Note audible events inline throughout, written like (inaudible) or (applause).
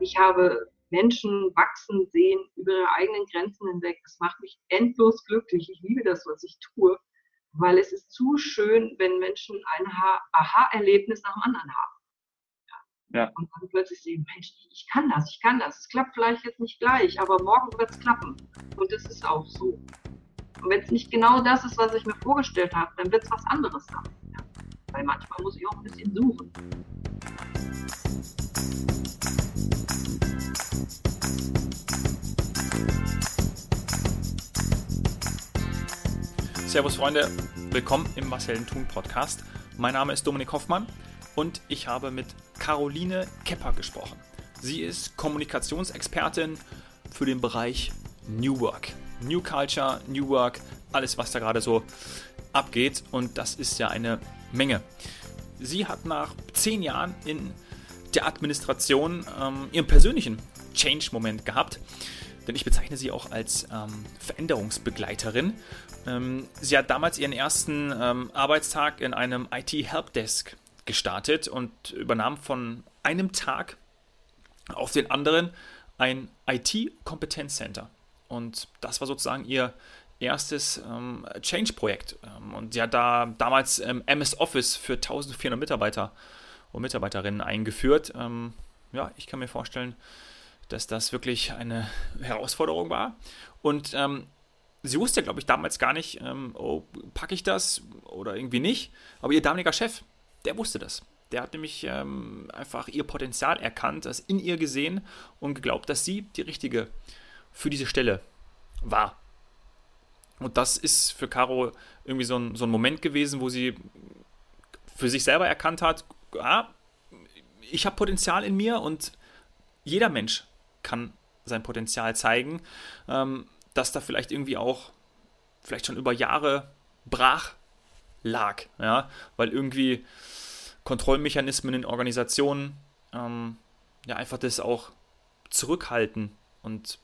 Ich habe Menschen wachsen sehen über ihre eigenen Grenzen hinweg. Das macht mich endlos glücklich. Ich liebe das, was ich tue, weil es ist zu schön, wenn Menschen ein Aha-Erlebnis nach dem anderen haben. Ja. Und dann plötzlich sehen, Mensch, ich kann das, ich kann das. Es klappt vielleicht jetzt nicht gleich, aber morgen wird es klappen. Und es ist auch so. Und wenn es nicht genau das ist, was ich mir vorgestellt habe, dann wird es was anderes sein. Ja. Weil manchmal muss ich auch ein bisschen suchen. Servus Freunde, willkommen im Marcel Thun Podcast. Mein Name ist Dominik Hoffmann und ich habe mit Caroline Kepper gesprochen. Sie ist Kommunikationsexpertin für den Bereich New Work. New Culture, New Work, alles was da gerade so abgeht und das ist ja eine Menge. Sie hat nach zehn Jahren in der Administration ähm, ihren persönlichen Change-Moment gehabt denn ich bezeichne sie auch als ähm, Veränderungsbegleiterin. Ähm, sie hat damals ihren ersten ähm, Arbeitstag in einem IT-Helpdesk gestartet und übernahm von einem Tag auf den anderen ein IT-Kompetenzcenter. Und das war sozusagen ihr erstes ähm, Change-Projekt. Ähm, und sie hat da damals ähm, MS Office für 1400 Mitarbeiter und Mitarbeiterinnen eingeführt. Ähm, ja, ich kann mir vorstellen, dass das wirklich eine Herausforderung war. Und ähm, sie wusste, glaube ich, damals gar nicht, ähm, oh, packe ich das oder irgendwie nicht. Aber ihr damaliger Chef, der wusste das. Der hat nämlich ähm, einfach ihr Potenzial erkannt, das in ihr gesehen und geglaubt, dass sie die richtige für diese Stelle war. Und das ist für Caro irgendwie so ein, so ein Moment gewesen, wo sie für sich selber erkannt hat, ah, ich habe Potenzial in mir und jeder Mensch kann sein Potenzial zeigen, ähm, dass da vielleicht irgendwie auch vielleicht schon über Jahre brach lag, ja, weil irgendwie Kontrollmechanismen in Organisationen ähm, ja einfach das auch zurückhalten und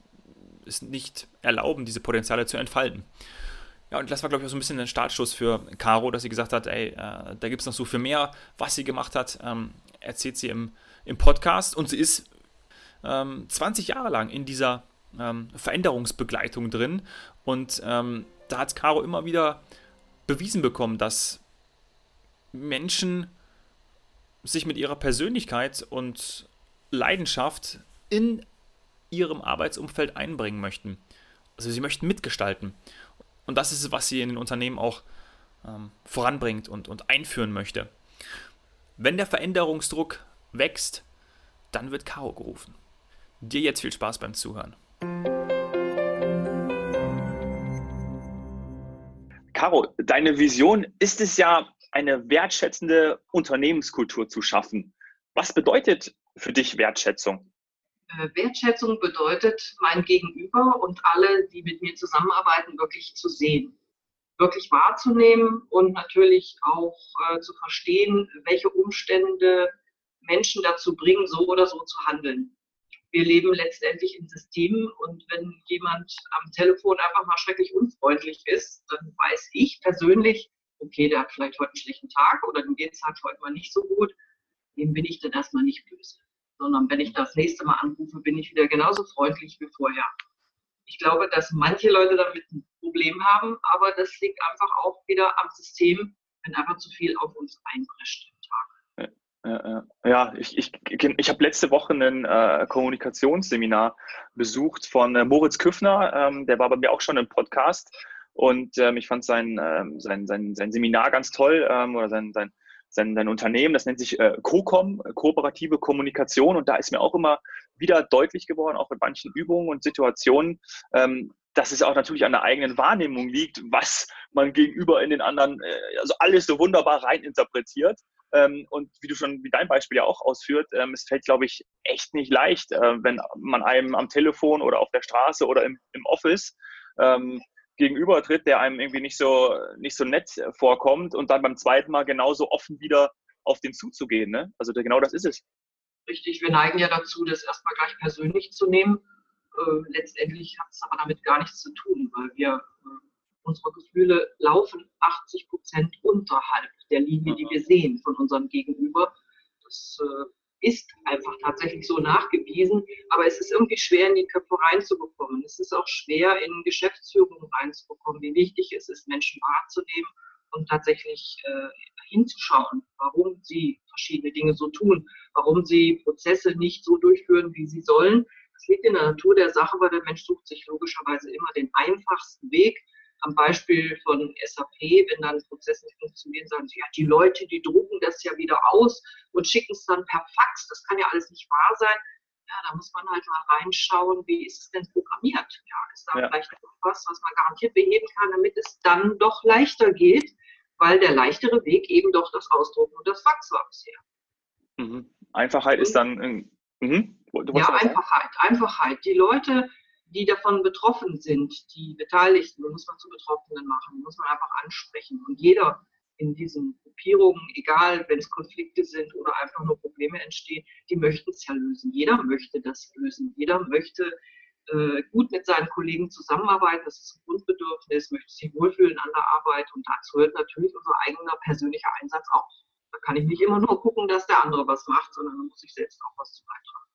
es nicht erlauben, diese Potenziale zu entfalten. Ja, und das war, glaube ich, auch so ein bisschen ein Startschuss für Caro, dass sie gesagt hat, ey, äh, da gibt es noch so viel mehr, was sie gemacht hat, ähm, erzählt sie im, im Podcast und sie ist ähm, 20 Jahre lang in dieser ähm, Veränderungsbegleitung drin. Und ähm, da hat Caro immer wieder bewiesen bekommen, dass Menschen sich mit ihrer Persönlichkeit und Leidenschaft in ihrem Arbeitsumfeld einbringen möchten. Also sie möchten mitgestalten. Und das ist es, was sie in den Unternehmen auch ähm, voranbringt und, und einführen möchte. Wenn der Veränderungsdruck wächst, dann wird Caro gerufen. Dir jetzt viel Spaß beim Zuhören. Caro, deine Vision ist es ja, eine wertschätzende Unternehmenskultur zu schaffen. Was bedeutet für dich Wertschätzung? Äh, Wertschätzung bedeutet, mein Gegenüber und alle, die mit mir zusammenarbeiten, wirklich zu sehen, wirklich wahrzunehmen und natürlich auch äh, zu verstehen, welche Umstände Menschen dazu bringen, so oder so zu handeln wir leben letztendlich in Systemen und wenn jemand am Telefon einfach mal schrecklich unfreundlich ist, dann weiß ich persönlich, okay, der hat vielleicht heute einen schlechten Tag oder dem geht es halt heute mal nicht so gut, dem bin ich dann erstmal nicht böse. Sondern wenn ich das nächste Mal anrufe, bin ich wieder genauso freundlich wie vorher. Ich glaube, dass manche Leute damit ein Problem haben, aber das liegt einfach auch wieder am System, wenn einfach zu viel auf uns einprescht. Ja, ich, ich, ich habe letzte Woche ein äh, Kommunikationsseminar besucht von äh, Moritz Küffner. Ähm, der war bei mir auch schon im Podcast. Und ähm, ich fand sein, ähm, sein, sein, sein Seminar ganz toll ähm, oder sein, sein, sein, sein Unternehmen. Das nennt sich äh, COCOM, kooperative Kommunikation. Und da ist mir auch immer wieder deutlich geworden, auch mit manchen Übungen und Situationen, ähm, dass es auch natürlich an der eigenen Wahrnehmung liegt, was man gegenüber in den anderen, äh, also alles so wunderbar rein interpretiert. Ähm, und wie du schon, wie dein Beispiel ja auch ausführt, ähm, es fällt, glaube ich, echt nicht leicht, äh, wenn man einem am Telefon oder auf der Straße oder im, im Office ähm, gegenübertritt, der einem irgendwie nicht so, nicht so nett vorkommt und dann beim zweiten Mal genauso offen wieder auf den zuzugehen. Ne? Also genau das ist es. Richtig, wir neigen ja dazu, das erstmal gleich persönlich zu nehmen. Äh, letztendlich hat es aber damit gar nichts zu tun, weil wir äh, unsere Gefühle laufen 80 Prozent unterhalb der Linie, die wir sehen von unserem Gegenüber. Das äh, ist einfach tatsächlich so nachgewiesen, aber es ist irgendwie schwer in die Köpfe reinzubekommen. Es ist auch schwer in Geschäftsführung reinzubekommen, wie wichtig es ist, Menschen wahrzunehmen und tatsächlich äh, hinzuschauen, warum sie verschiedene Dinge so tun, warum sie Prozesse nicht so durchführen, wie sie sollen. Das liegt in der Natur der Sache, weil der Mensch sucht sich logischerweise immer den einfachsten Weg. Am Beispiel von SAP, wenn dann Prozesse nicht funktionieren, sagen sie, ja, die Leute, die drucken das ja wieder aus und schicken es dann per Fax. Das kann ja alles nicht wahr sein. Ja, da muss man halt mal reinschauen, wie ist es denn programmiert? Ja, ist da ja. vielleicht etwas, was man garantiert beheben kann, damit es dann doch leichter geht, weil der leichtere Weg eben doch das Ausdrucken und das Fax war bisher. Mhm. Einfachheit und, ist dann. Mhm. Ja, Einfachheit, Einfachheit. Die Leute, die davon betroffen sind, die Beteiligten, muss man zu Betroffenen machen, muss man einfach ansprechen. Und jeder in diesen Gruppierungen, egal wenn es Konflikte sind oder einfach nur Probleme entstehen, die möchten es ja lösen. Jeder möchte das lösen. Jeder möchte äh, gut mit seinen Kollegen zusammenarbeiten. Das ist ein Grundbedürfnis, möchte sich wohlfühlen an der Arbeit. Und dazu gehört natürlich unser eigener persönlicher Einsatz auch. Da kann ich nicht immer nur gucken, dass der andere was macht, sondern da muss ich selbst auch was zu beitragen.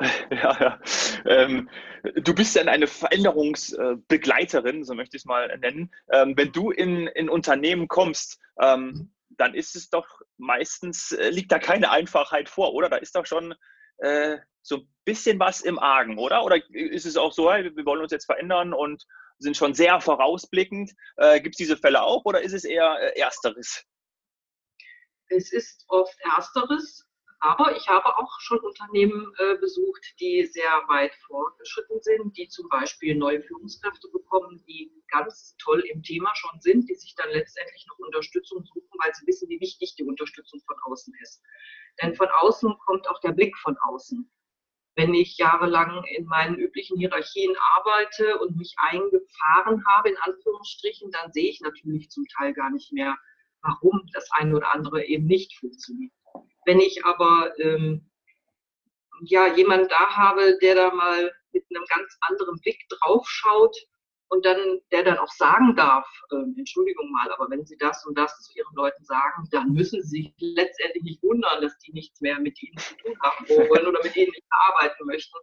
(laughs) Ja, ja. Ähm, du bist ja eine Veränderungsbegleiterin, so möchte ich es mal nennen. Ähm, wenn du in, in Unternehmen kommst, ähm, dann ist es doch meistens, äh, liegt da keine Einfachheit vor, oder? Da ist doch schon äh, so ein bisschen was im Argen, oder? Oder ist es auch so, hey, wir wollen uns jetzt verändern und sind schon sehr vorausblickend? Äh, Gibt es diese Fälle auch oder ist es eher äh, Ersteres? Es ist oft Ersteres. Aber ich habe auch schon Unternehmen äh, besucht, die sehr weit fortgeschritten sind, die zum Beispiel neue Führungskräfte bekommen, die ganz toll im Thema schon sind, die sich dann letztendlich noch Unterstützung suchen, weil sie wissen, wie wichtig die Unterstützung von außen ist. Denn von außen kommt auch der Blick von außen. Wenn ich jahrelang in meinen üblichen Hierarchien arbeite und mich eingefahren habe, in Anführungsstrichen, dann sehe ich natürlich zum Teil gar nicht mehr, warum das eine oder andere eben nicht funktioniert. Wenn ich aber ähm, ja jemanden da habe, der da mal mit einem ganz anderen Blick drauf schaut und dann der dann auch sagen darf, äh, Entschuldigung mal, aber wenn Sie das und das zu Ihren Leuten sagen, dann müssen Sie sich letztendlich nicht wundern, dass die nichts mehr mit Ihnen zu tun haben wollen oder mit Ihnen nicht arbeiten möchten.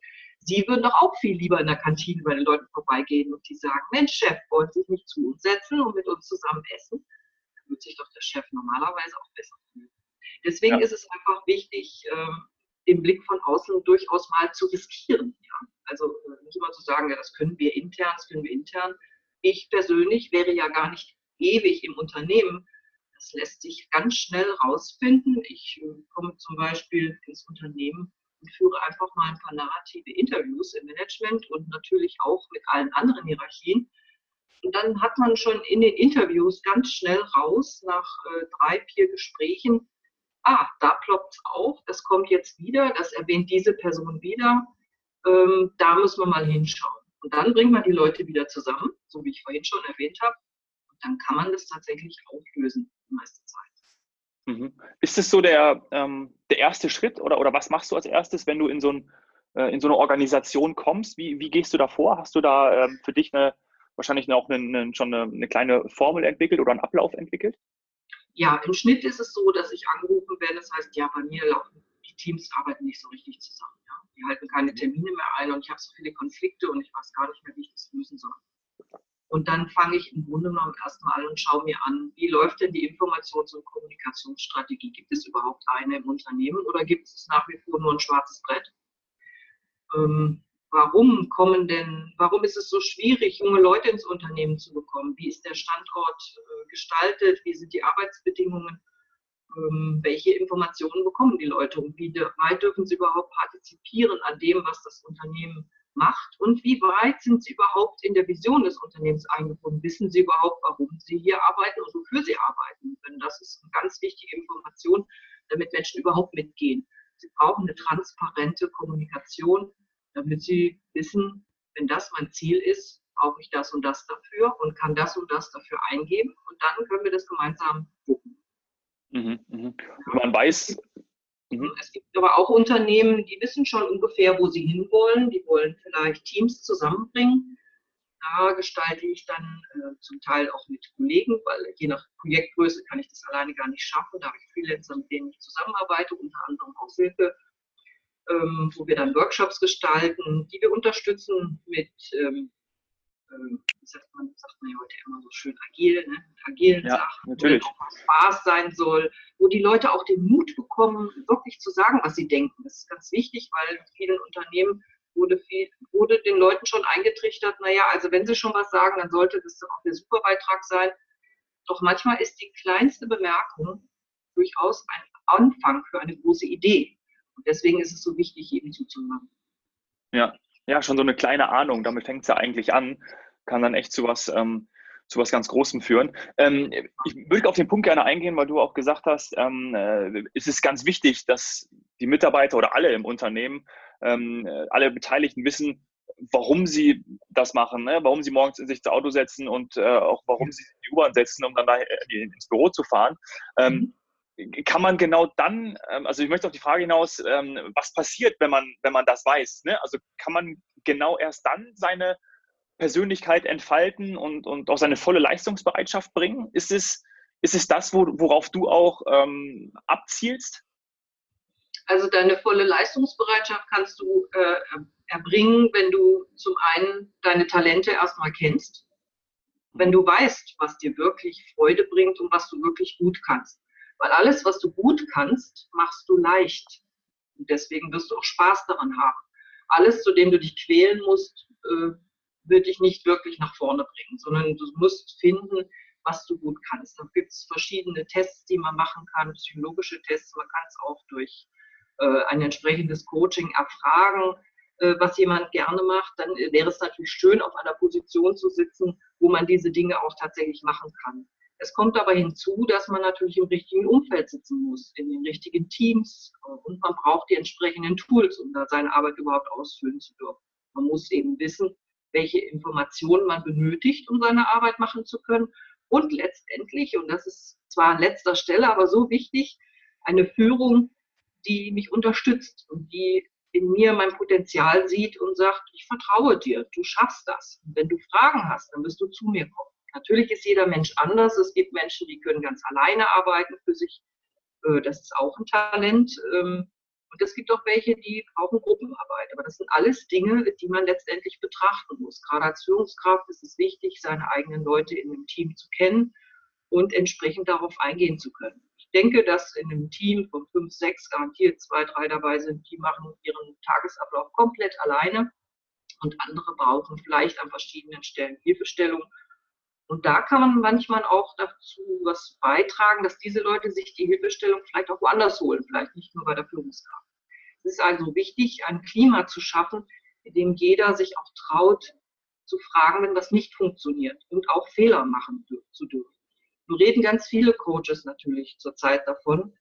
Sie würden doch auch viel lieber in der Kantine bei den Leuten vorbeigehen und die sagen, Mensch, Chef, wollen Sie sich nicht zu uns setzen und mit uns zusammen essen? Dann würde sich doch der Chef normalerweise auch besser. Deswegen ja. ist es einfach wichtig, ähm, den Blick von außen durchaus mal zu riskieren. Ja? Also äh, nicht immer zu sagen, ja, das können wir intern, das können wir intern. Ich persönlich wäre ja gar nicht ewig im Unternehmen. Das lässt sich ganz schnell rausfinden. Ich äh, komme zum Beispiel ins Unternehmen und führe einfach mal ein paar narrative Interviews im Management und natürlich auch mit allen anderen Hierarchien. Und dann hat man schon in den Interviews ganz schnell raus, nach äh, drei, vier Gesprächen, ah, da ploppt es auf, das kommt jetzt wieder, das erwähnt diese Person wieder, ähm, da müssen wir mal hinschauen. Und dann bringt man die Leute wieder zusammen, so wie ich vorhin schon erwähnt habe, und dann kann man das tatsächlich auflösen, die meiste Zeit. Mhm. Ist es so der, ähm, der erste Schritt oder, oder was machst du als erstes, wenn du in so, ein, äh, in so eine Organisation kommst? Wie, wie gehst du da vor? Hast du da ähm, für dich eine, wahrscheinlich auch eine, eine, schon eine, eine kleine Formel entwickelt oder einen Ablauf entwickelt? Ja, im Schnitt ist es so, dass ich angerufen werde. Das heißt, ja, bei mir laufen die Teams arbeiten nicht so richtig zusammen. Ja. Die halten keine Termine mehr ein und ich habe so viele Konflikte und ich weiß gar nicht mehr, wie ich das lösen soll. Und dann fange ich im Grunde genommen erstmal an und schaue mir an, wie läuft denn die Informations- und Kommunikationsstrategie? Gibt es überhaupt eine im Unternehmen oder gibt es nach wie vor nur ein schwarzes Brett? Ähm, warum kommen denn, warum ist es so schwierig, junge Leute ins Unternehmen zu bekommen? Wie ist der Standort äh, gestaltet? Wie sind die Arbeitsbedingungen? Ähm, welche Informationen bekommen die Leute und wie weit dürfen sie überhaupt partizipieren an dem, was das Unternehmen macht und wie weit sind sie überhaupt in der Vision des Unternehmens eingebunden? Wissen sie überhaupt, warum sie hier arbeiten und wofür sie arbeiten? Denn das ist eine ganz wichtige Information, damit Menschen überhaupt mitgehen. Sie brauchen eine transparente Kommunikation damit sie wissen, wenn das mein Ziel ist, brauche ich das und das dafür und kann das und das dafür eingeben und dann können wir das gemeinsam gucken. Mhm, mh. Man weiß. Mhm. Es gibt aber auch Unternehmen, die wissen schon ungefähr, wo sie hinwollen. Die wollen vielleicht Teams zusammenbringen. Da gestalte ich dann äh, zum Teil auch mit Kollegen, weil je nach Projektgröße kann ich das alleine gar nicht schaffen. Da habe ich Freelancer, mit denen ich zusammenarbeite, unter anderem auch Silke ähm, wo wir dann Workshops gestalten, die wir unterstützen mit, ähm, ähm, wie sagt man, sagt man ja heute immer so schön agil, ne? mit agilen ja, Sachen, natürlich. wo auch Spaß sein soll, wo die Leute auch den Mut bekommen, wirklich zu sagen, was sie denken. Das ist ganz wichtig, weil in vielen Unternehmen wurde, viel, wurde den Leuten schon eingetrichtert, naja, also wenn sie schon was sagen, dann sollte das auch der Superbeitrag sein. Doch manchmal ist die kleinste Bemerkung durchaus ein Anfang für eine große Idee. Und deswegen ist es so wichtig, eben zuzuhören. Ja, ja, schon so eine kleine Ahnung, damit fängt es ja eigentlich an, kann dann echt zu was, ähm, zu was ganz Großem führen. Ähm, ich würde auf den Punkt gerne eingehen, weil du auch gesagt hast, ähm, äh, es ist ganz wichtig, dass die Mitarbeiter oder alle im Unternehmen, ähm, äh, alle Beteiligten wissen, warum sie das machen, ne? warum sie morgens in sich das Auto setzen und äh, auch warum sie in die U-Bahn setzen, um dann da äh, ins Büro zu fahren. Ähm, mhm kann man genau dann, ähm, also ich möchte auf die Frage hinaus, ähm, was passiert, wenn man, wenn man das weiß? Ne? Also kann man genau erst dann seine Persönlichkeit entfalten und, und auch seine volle Leistungsbereitschaft bringen? Ist es, ist es das, worauf du auch ähm, abzielst? Also deine volle Leistungsbereitschaft kannst du äh, erbringen, wenn du zum einen deine Talente erstmal kennst, wenn du weißt, was dir wirklich Freude bringt und was du wirklich gut kannst. Weil alles, was du gut kannst, machst du leicht. Und deswegen wirst du auch Spaß daran haben. Alles, zu dem du dich quälen musst, äh, wird dich nicht wirklich nach vorne bringen, sondern du musst finden, was du gut kannst. Da gibt es verschiedene Tests, die man machen kann, psychologische Tests. Man kann es auch durch äh, ein entsprechendes Coaching erfragen, äh, was jemand gerne macht. Dann wäre es natürlich schön, auf einer Position zu sitzen, wo man diese Dinge auch tatsächlich machen kann. Es kommt aber hinzu, dass man natürlich im richtigen Umfeld sitzen muss, in den richtigen Teams und man braucht die entsprechenden Tools, um da seine Arbeit überhaupt ausfüllen zu dürfen. Man muss eben wissen, welche Informationen man benötigt, um seine Arbeit machen zu können. Und letztendlich, und das ist zwar an letzter Stelle, aber so wichtig, eine Führung, die mich unterstützt und die in mir mein Potenzial sieht und sagt, ich vertraue dir, du schaffst das. Und wenn du Fragen hast, dann wirst du zu mir kommen. Natürlich ist jeder Mensch anders. Es gibt Menschen, die können ganz alleine arbeiten für sich. Äh, das ist auch ein Talent. Ähm, und es gibt auch welche, die brauchen Gruppenarbeit. Aber das sind alles Dinge, die man letztendlich betrachten muss. Gerade als Führungskraft ist es wichtig, seine eigenen Leute in dem Team zu kennen und entsprechend darauf eingehen zu können. Ich denke, dass in einem Team von fünf, sechs garantiert zwei, drei dabei sind, die machen ihren Tagesablauf komplett alleine und andere brauchen vielleicht an verschiedenen Stellen Hilfestellung und da kann man manchmal auch dazu was beitragen, dass diese Leute sich die Hilfestellung vielleicht auch woanders holen, vielleicht nicht nur bei der Führungskraft. Es ist also wichtig, ein Klima zu schaffen, in dem jeder sich auch traut, zu fragen, wenn was nicht funktioniert und auch Fehler machen zu dürfen. Nun reden ganz viele Coaches natürlich zurzeit davon.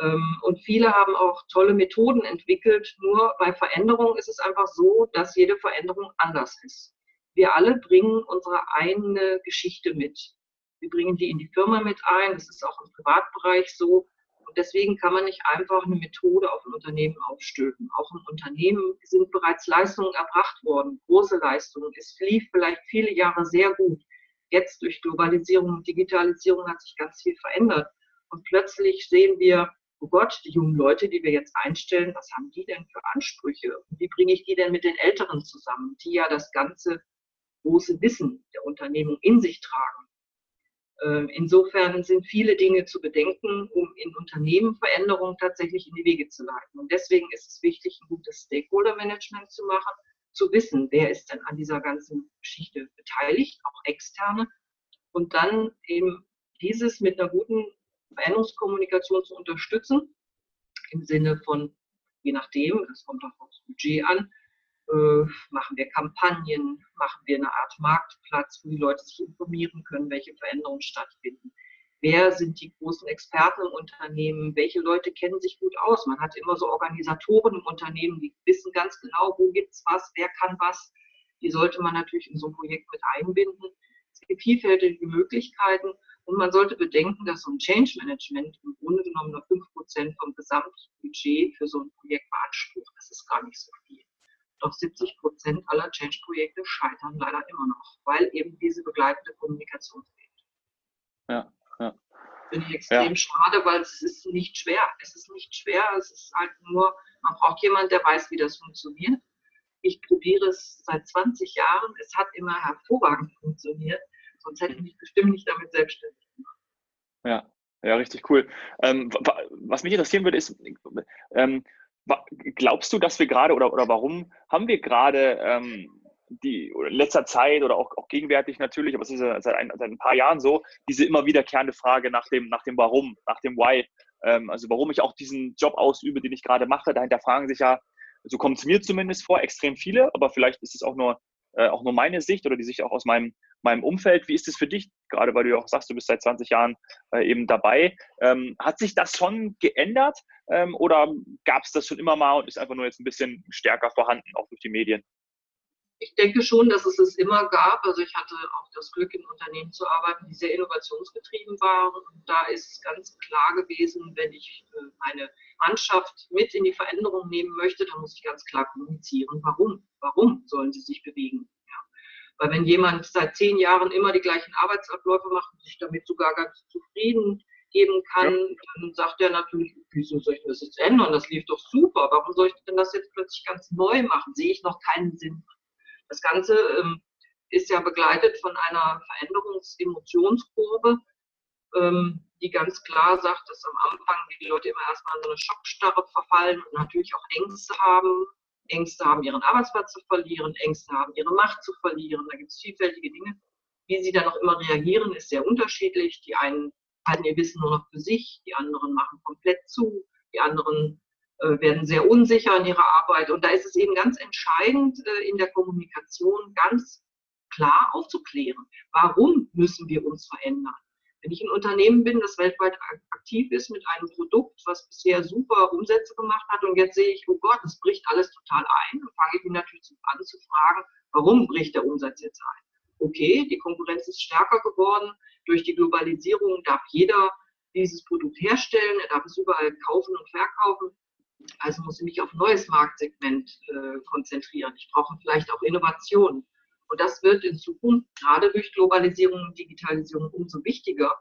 Ähm, und viele haben auch tolle Methoden entwickelt. Nur bei Veränderung ist es einfach so, dass jede Veränderung anders ist wir alle bringen unsere eigene Geschichte mit. Wir bringen die in die Firma mit ein, das ist auch im Privatbereich so. Und deswegen kann man nicht einfach eine Methode auf ein Unternehmen aufstülpen. Auch im Unternehmen sind bereits Leistungen erbracht worden, große Leistungen. Es lief vielleicht viele Jahre sehr gut. Jetzt durch Globalisierung und Digitalisierung hat sich ganz viel verändert. Und plötzlich sehen wir, oh Gott, die jungen Leute, die wir jetzt einstellen, was haben die denn für Ansprüche? Wie bringe ich die denn mit den Älteren zusammen, die ja das Ganze große Wissen der Unternehmung in sich tragen. Ähm, insofern sind viele Dinge zu bedenken, um in Unternehmen Veränderungen tatsächlich in die Wege zu leiten. Und deswegen ist es wichtig, ein gutes Stakeholder-Management zu machen, zu wissen, wer ist denn an dieser ganzen Geschichte beteiligt, auch externe, und dann eben dieses mit einer guten Veränderungskommunikation zu unterstützen, im Sinne von, je nachdem, das kommt auch aufs Budget an, äh, machen wir Kampagnen, machen wir eine Art Marktplatz, wo die Leute sich informieren können, welche Veränderungen stattfinden. Wer sind die großen Experten im Unternehmen? Welche Leute kennen sich gut aus? Man hat immer so Organisatoren im Unternehmen, die wissen ganz genau, wo gibt es was, wer kann was. Die sollte man natürlich in so ein Projekt mit einbinden. Es gibt vielfältige Möglichkeiten und man sollte bedenken, dass so ein Change Management im Grunde genommen nur 5% vom Gesamtbudget für so ein Projekt beansprucht. Das ist gar nicht so viel. Doch 70 Prozent aller Change-Projekte scheitern leider immer noch, weil eben diese begleitende Kommunikation fehlt. Ja, ja. Finde ich extrem ja. schade, weil es ist nicht schwer. Es ist nicht schwer, es ist halt nur, man braucht jemanden, der weiß, wie das funktioniert. Ich probiere es seit 20 Jahren. Es hat immer hervorragend funktioniert. Sonst hätte ich mich bestimmt nicht damit selbstständig gemacht. Ja, ja, richtig cool. Ähm, was mich interessieren würde, ist, ähm, glaubst du, dass wir gerade oder, oder warum haben wir gerade ähm, die in letzter Zeit oder auch, auch gegenwärtig natürlich, aber es ist ja seit ein, seit ein paar Jahren so, diese immer wiederkehrende Frage nach dem, nach dem Warum, nach dem Why. Ähm, also warum ich auch diesen Job ausübe, den ich gerade mache, dahinter fragen sich ja, so kommt es mir zumindest vor, extrem viele, aber vielleicht ist es auch nur, äh, auch nur meine Sicht oder die Sicht auch aus meinem, meinem Umfeld. Wie ist es für dich, gerade weil du ja auch sagst, du bist seit 20 Jahren äh, eben dabei? Ähm, hat sich das schon geändert ähm, oder gab es das schon immer mal und ist einfach nur jetzt ein bisschen stärker vorhanden, auch durch die Medien? ich denke schon, dass es es immer gab. Also ich hatte auch das Glück, in Unternehmen zu arbeiten, die sehr innovationsgetrieben waren. Und da ist es ganz klar gewesen, wenn ich äh, meine Mannschaft mit in die Veränderung nehmen möchte, dann muss ich ganz klar kommunizieren, warum. Warum sollen sie sich bewegen? Weil wenn jemand seit zehn Jahren immer die gleichen Arbeitsabläufe macht und sich damit sogar ganz zufrieden geben kann, ja. dann sagt er natürlich, wieso soll ich das jetzt ändern? Das lief doch super. Warum soll ich denn das jetzt plötzlich ganz neu machen? Sehe ich noch keinen Sinn das Ganze ähm, ist ja begleitet von einer Veränderungsemotionskurve, ähm, die ganz klar sagt, dass am Anfang die Leute immer erstmal in so eine Schockstarre verfallen und natürlich auch Ängste haben. Ängste haben, ihren Arbeitsplatz zu verlieren, Ängste haben, ihre Macht zu verlieren. Da gibt es vielfältige Dinge. Wie sie dann auch immer reagieren, ist sehr unterschiedlich. Die einen halten ihr Wissen nur noch für sich, die anderen machen komplett zu, die anderen äh, werden sehr unsicher in ihrer Arbeit. Und da ist es eben ganz entscheidend, äh, in der Kommunikation ganz klar aufzuklären. Warum müssen wir uns verändern? Wenn ich ein Unternehmen bin, das weltweit aktiv ist mit einem Produkt, was bisher super Umsätze gemacht hat und jetzt sehe ich, oh Gott, es bricht alles total ein, dann fange ich mich natürlich an zu fragen, warum bricht der Umsatz jetzt ein? Okay, die Konkurrenz ist stärker geworden. Durch die Globalisierung darf jeder dieses Produkt herstellen, er darf es überall kaufen und verkaufen. Also muss ich mich auf ein neues Marktsegment äh, konzentrieren. Ich brauche vielleicht auch Innovationen. Und das wird in Zukunft gerade durch Globalisierung und Digitalisierung umso wichtiger,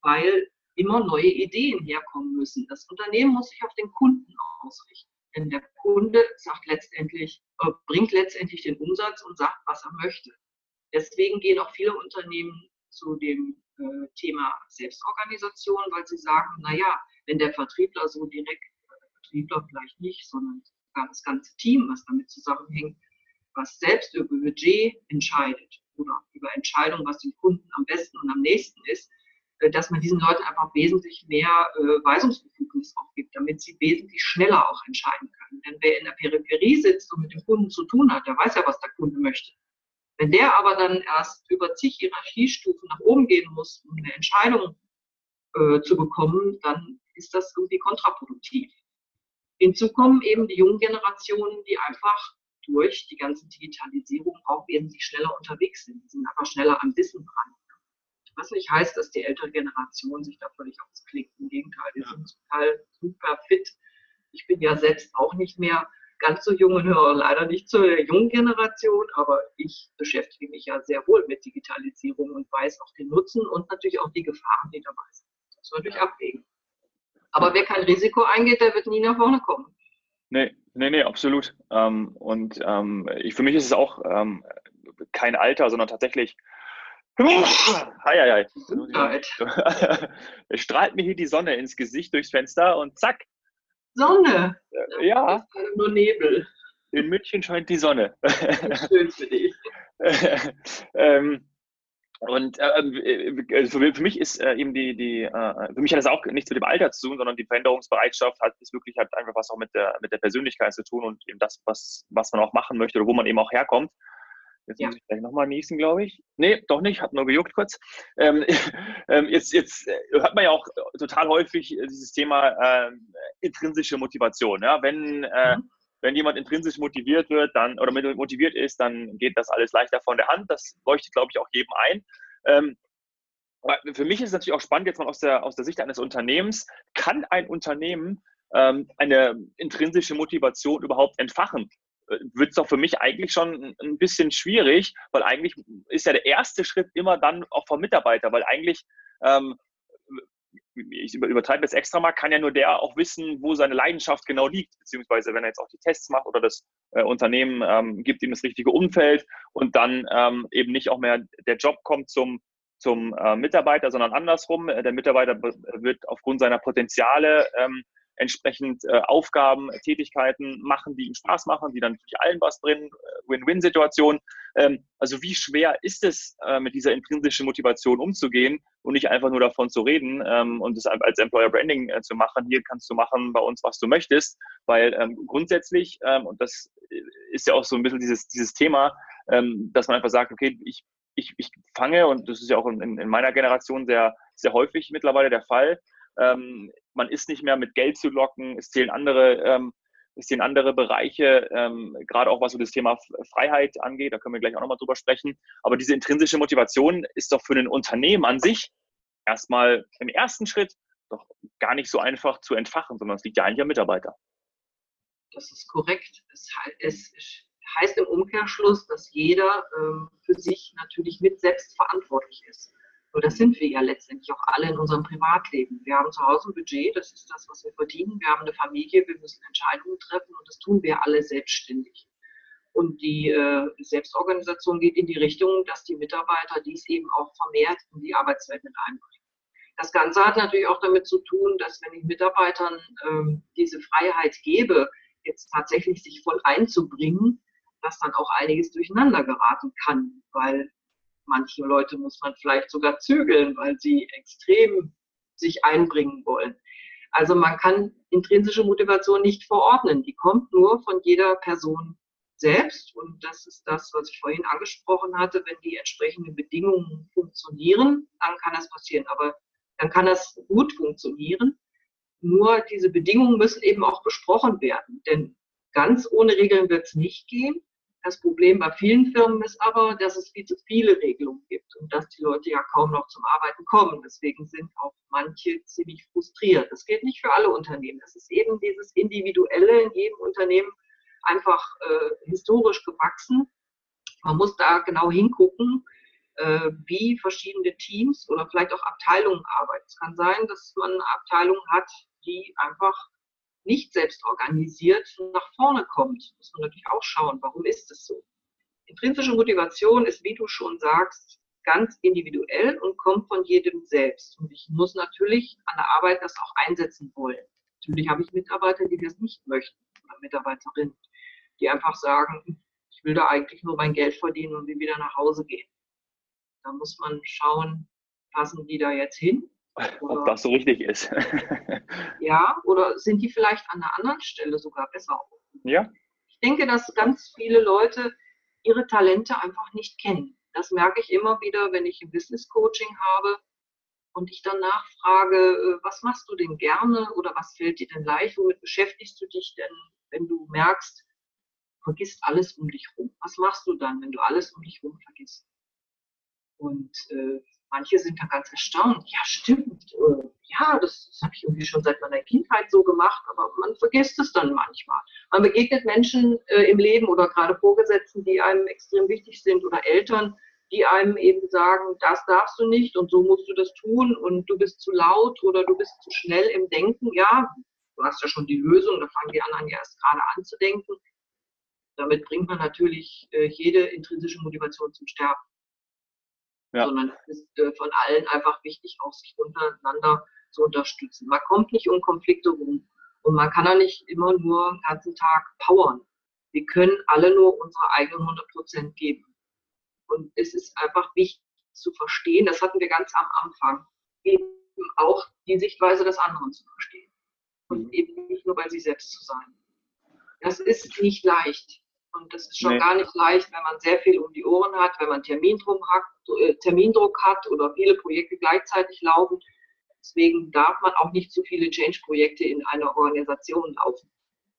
weil immer neue Ideen herkommen müssen. Das Unternehmen muss sich auf den Kunden ausrichten. Denn der Kunde sagt letztendlich, äh, bringt letztendlich den Umsatz und sagt, was er möchte. Deswegen gehen auch viele Unternehmen zu dem äh, Thema Selbstorganisation, weil sie sagen, naja, wenn der Vertriebler so direkt Vertriebler vielleicht nicht, sondern das ganze Team, was damit zusammenhängt, was selbst über Budget entscheidet oder über Entscheidungen, was dem Kunden am besten und am nächsten ist, äh, dass man diesen Leuten einfach wesentlich mehr äh, Weisungsbefugnis auch gibt, damit sie wesentlich schneller auch entscheiden können. Denn wer in der Peripherie sitzt und mit dem Kunden zu tun hat, der weiß ja, was der Kunde möchte. Wenn der aber dann erst über zig Hierarchiestufen nach oben gehen muss, um eine Entscheidung äh, zu bekommen, dann ist das irgendwie kontraproduktiv. Hinzu kommen eben die jungen Generationen, die einfach durch die ganze Digitalisierung auch wesentlich schneller unterwegs sind. Die sind einfach schneller am Wissen dran. Was nicht heißt, dass die ältere Generation sich da völlig ausklickt. Im Gegenteil, wir ja. sind total super fit. Ich bin ja selbst auch nicht mehr ganz so jung und höre leider nicht zur jungen Generation, aber ich beschäftige mich ja sehr wohl mit Digitalisierung und weiß auch den Nutzen und natürlich auch die Gefahren, die dabei sind. Das muss man natürlich abwägen. Aber wer kein Risiko eingeht, der wird nie nach vorne kommen. Nee, nee, nee, absolut. Ähm, und ähm, ich, für mich ist es auch ähm, kein Alter, sondern tatsächlich. Heieiei. (laughs) es strahlt mir hier die Sonne ins Gesicht durchs Fenster und zack. Sonne? Äh, ja. Nur Nebel. In München scheint die Sonne. (laughs) Schön für dich. (laughs) ähm, und äh, äh, äh für, für, mich ist äh, eben die, die äh, für mich hat das auch nichts mit dem Alter zu tun, sondern die Veränderungsbereitschaft hat ist wirklich hat einfach was auch mit der mit der Persönlichkeit zu tun und eben das, was, was man auch machen möchte oder wo man eben auch herkommt. Jetzt ja. muss ich gleich nochmal niesen, glaube ich. Nee, doch nicht, hat nur gejuckt kurz. Ähm, (laughs) ähm, jetzt, jetzt hört man ja auch total häufig dieses Thema äh, intrinsische Motivation. Ja? Wenn, äh, mhm wenn jemand intrinsisch motiviert wird, dann oder motiviert ist, dann geht das alles leichter von der Hand. Das leuchtet, glaube ich, auch jedem ein. Ähm, für mich ist es natürlich auch spannend, jetzt mal aus der, aus der Sicht eines Unternehmens, kann ein Unternehmen ähm, eine intrinsische Motivation überhaupt entfachen? Äh, Wird es doch für mich eigentlich schon ein bisschen schwierig, weil eigentlich ist ja der erste Schritt immer dann auch vom Mitarbeiter, weil eigentlich ähm, ich übertreibe jetzt extra mal, kann ja nur der auch wissen, wo seine Leidenschaft genau liegt, beziehungsweise wenn er jetzt auch die Tests macht oder das äh, Unternehmen ähm, gibt ihm das richtige Umfeld und dann ähm, eben nicht auch mehr der Job kommt zum, zum äh, Mitarbeiter, sondern andersrum. Der Mitarbeiter wird aufgrund seiner Potenziale ähm, entsprechend äh, Aufgaben, Tätigkeiten machen, die ihm Spaß machen, die dann für allen was bringen, äh, Win-Win-Situation. Ähm, also wie schwer ist es, äh, mit dieser intrinsischen Motivation umzugehen und nicht einfach nur davon zu reden ähm, und es als Employer Branding äh, zu machen, hier kannst du machen bei uns, was du möchtest, weil ähm, grundsätzlich, ähm, und das ist ja auch so ein bisschen dieses, dieses Thema, ähm, dass man einfach sagt, okay, ich, ich, ich fange, und das ist ja auch in, in meiner Generation sehr, sehr häufig mittlerweile der Fall, ähm, man ist nicht mehr mit Geld zu locken, es zählen andere, ähm, es zählen andere Bereiche, ähm, gerade auch was so das Thema Freiheit angeht, da können wir gleich auch nochmal drüber sprechen. Aber diese intrinsische Motivation ist doch für ein Unternehmen an sich erstmal im ersten Schritt doch gar nicht so einfach zu entfachen, sondern es liegt ja eigentlich am Mitarbeiter. Das ist korrekt. Es, es heißt im Umkehrschluss, dass jeder ähm, für sich natürlich mit selbst verantwortlich ist. Nur das sind wir ja letztendlich auch alle in unserem Privatleben. Wir haben zu Hause ein Budget, das ist das, was wir verdienen. Wir haben eine Familie, wir müssen Entscheidungen treffen und das tun wir alle selbstständig. Und die äh, Selbstorganisation geht in die Richtung, dass die Mitarbeiter dies eben auch vermehrt in die Arbeitswelt mit einbringen. Das Ganze hat natürlich auch damit zu tun, dass wenn ich Mitarbeitern ähm, diese Freiheit gebe, jetzt tatsächlich sich voll einzubringen, dass dann auch einiges durcheinander geraten kann, weil Manche Leute muss man vielleicht sogar zügeln, weil sie extrem sich einbringen wollen. Also man kann intrinsische Motivation nicht verordnen. Die kommt nur von jeder Person selbst. Und das ist das, was ich vorhin angesprochen hatte. Wenn die entsprechenden Bedingungen funktionieren, dann kann das passieren. Aber dann kann das gut funktionieren. Nur diese Bedingungen müssen eben auch besprochen werden. Denn ganz ohne Regeln wird es nicht gehen. Das Problem bei vielen Firmen ist aber, dass es viel zu viele Regelungen gibt und dass die Leute ja kaum noch zum Arbeiten kommen. Deswegen sind auch manche ziemlich frustriert. Das gilt nicht für alle Unternehmen. Es ist eben dieses Individuelle in jedem Unternehmen einfach äh, historisch gewachsen. Man muss da genau hingucken, äh, wie verschiedene Teams oder vielleicht auch Abteilungen arbeiten. Es kann sein, dass man eine Abteilung hat, die einfach nicht selbst organisiert nach vorne kommt. Muss man natürlich auch schauen, warum ist es so. Intrinsische Motivation ist, wie du schon sagst, ganz individuell und kommt von jedem selbst. Und ich muss natürlich an der Arbeit das auch einsetzen wollen. Natürlich habe ich Mitarbeiter, die das nicht möchten oder Mitarbeiterinnen, die einfach sagen, ich will da eigentlich nur mein Geld verdienen und will wieder nach Hause gehen. Da muss man schauen, passen die da jetzt hin ob das so richtig ist. (laughs) ja, oder sind die vielleicht an einer anderen Stelle sogar besser? Ja. Ich denke, dass ganz viele Leute ihre Talente einfach nicht kennen. Das merke ich immer wieder, wenn ich ein Business Coaching habe und ich dann nachfrage, äh, was machst du denn gerne oder was fällt dir denn leicht, womit beschäftigst du dich denn, wenn du merkst, vergisst alles um dich rum. Was machst du dann, wenn du alles um dich rum vergisst? Und äh, Manche sind da ganz erstaunt. Ja, stimmt. Äh, ja, das, das habe ich irgendwie schon seit meiner Kindheit so gemacht, aber man vergisst es dann manchmal. Man begegnet Menschen äh, im Leben oder gerade Vorgesetzten, die einem extrem wichtig sind oder Eltern, die einem eben sagen, das darfst du nicht und so musst du das tun und du bist zu laut oder du bist zu schnell im Denken. Ja, du hast ja schon die Lösung, da fangen die anderen ja erst gerade an zu denken. Damit bringt man natürlich äh, jede intrinsische Motivation zum Sterben ja. sondern es ist äh, von allen einfach wichtig, auch sich untereinander zu unterstützen. Man kommt nicht um Konflikte rum und man kann auch nicht immer nur den ganzen Tag powern. Wir können alle nur unsere eigenen 100 Prozent geben. Und es ist einfach wichtig zu verstehen, das hatten wir ganz am Anfang, eben auch die Sichtweise des anderen zu verstehen. Und mhm. eben nicht nur bei sich selbst zu sein. Das ist nicht leicht. Und das ist schon nee. gar nicht leicht, wenn man sehr viel um die Ohren hat, wenn man Termindruck hat, äh, Termindruck hat oder viele Projekte gleichzeitig laufen. Deswegen darf man auch nicht zu viele Change-Projekte in einer Organisation laufen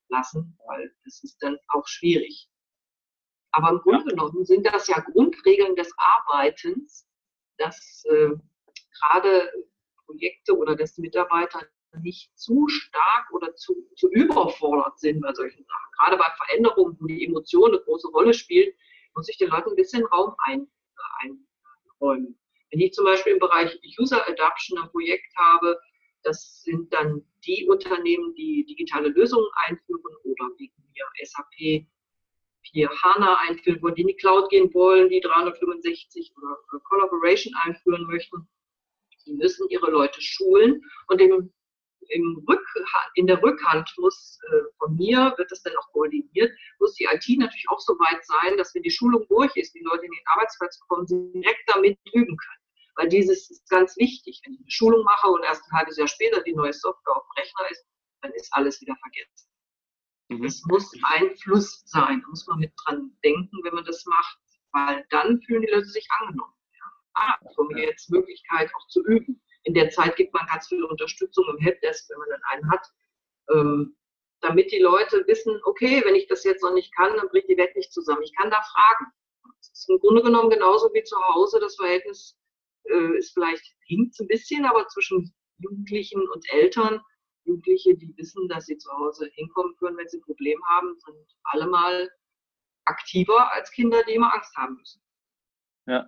lassen, weil das ist dann auch schwierig. Aber im Grunde genommen sind das ja Grundregeln des Arbeitens, dass äh, gerade Projekte oder dass Mitarbeiter nicht zu stark oder zu, zu überfordert sind bei solchen Sachen. Gerade bei Veränderungen, wo die Emotion eine große Rolle spielt, muss ich den Leuten ein bisschen Raum ein, einräumen. Wenn ich zum Beispiel im Bereich User Adoption ein Projekt habe, Das sind dann die Unternehmen, die digitale Lösungen einführen oder wegen mir SAP hier HANA einführen wollen, die in die Cloud gehen wollen, die 365 oder Collaboration einführen möchten. Die müssen ihre Leute schulen und im, im Rück, in der Rückhand muss äh, von mir, wird das dann auch koordiniert, muss die IT natürlich auch so weit sein, dass wenn die Schulung durch ist, die Leute in den Arbeitsplatz kommen, sie direkt damit üben können. Weil dieses ist ganz wichtig. Wenn ich eine Schulung mache und erst ein halbes Jahr später die neue Software auf dem Rechner ist, dann ist alles wieder vergessen. Mhm. Es muss ein Fluss sein, da muss man mit dran denken, wenn man das macht, weil dann fühlen die Leute sich angenommen. Ja. Ah, bekomme jetzt Möglichkeit auch zu üben. In der Zeit gibt man ganz viel Unterstützung im Helpdesk, wenn man dann einen hat, ähm, damit die Leute wissen, okay, wenn ich das jetzt noch nicht kann, dann bricht die Welt nicht zusammen. Ich kann da fragen. Das ist im Grunde genommen genauso wie zu Hause. Das Verhältnis äh, ist vielleicht hinkt ein bisschen, aber zwischen Jugendlichen und Eltern Jugendliche, die wissen, dass sie zu Hause hinkommen können, wenn sie ein Problem haben, sind alle mal aktiver als Kinder, die immer Angst haben müssen. Ja,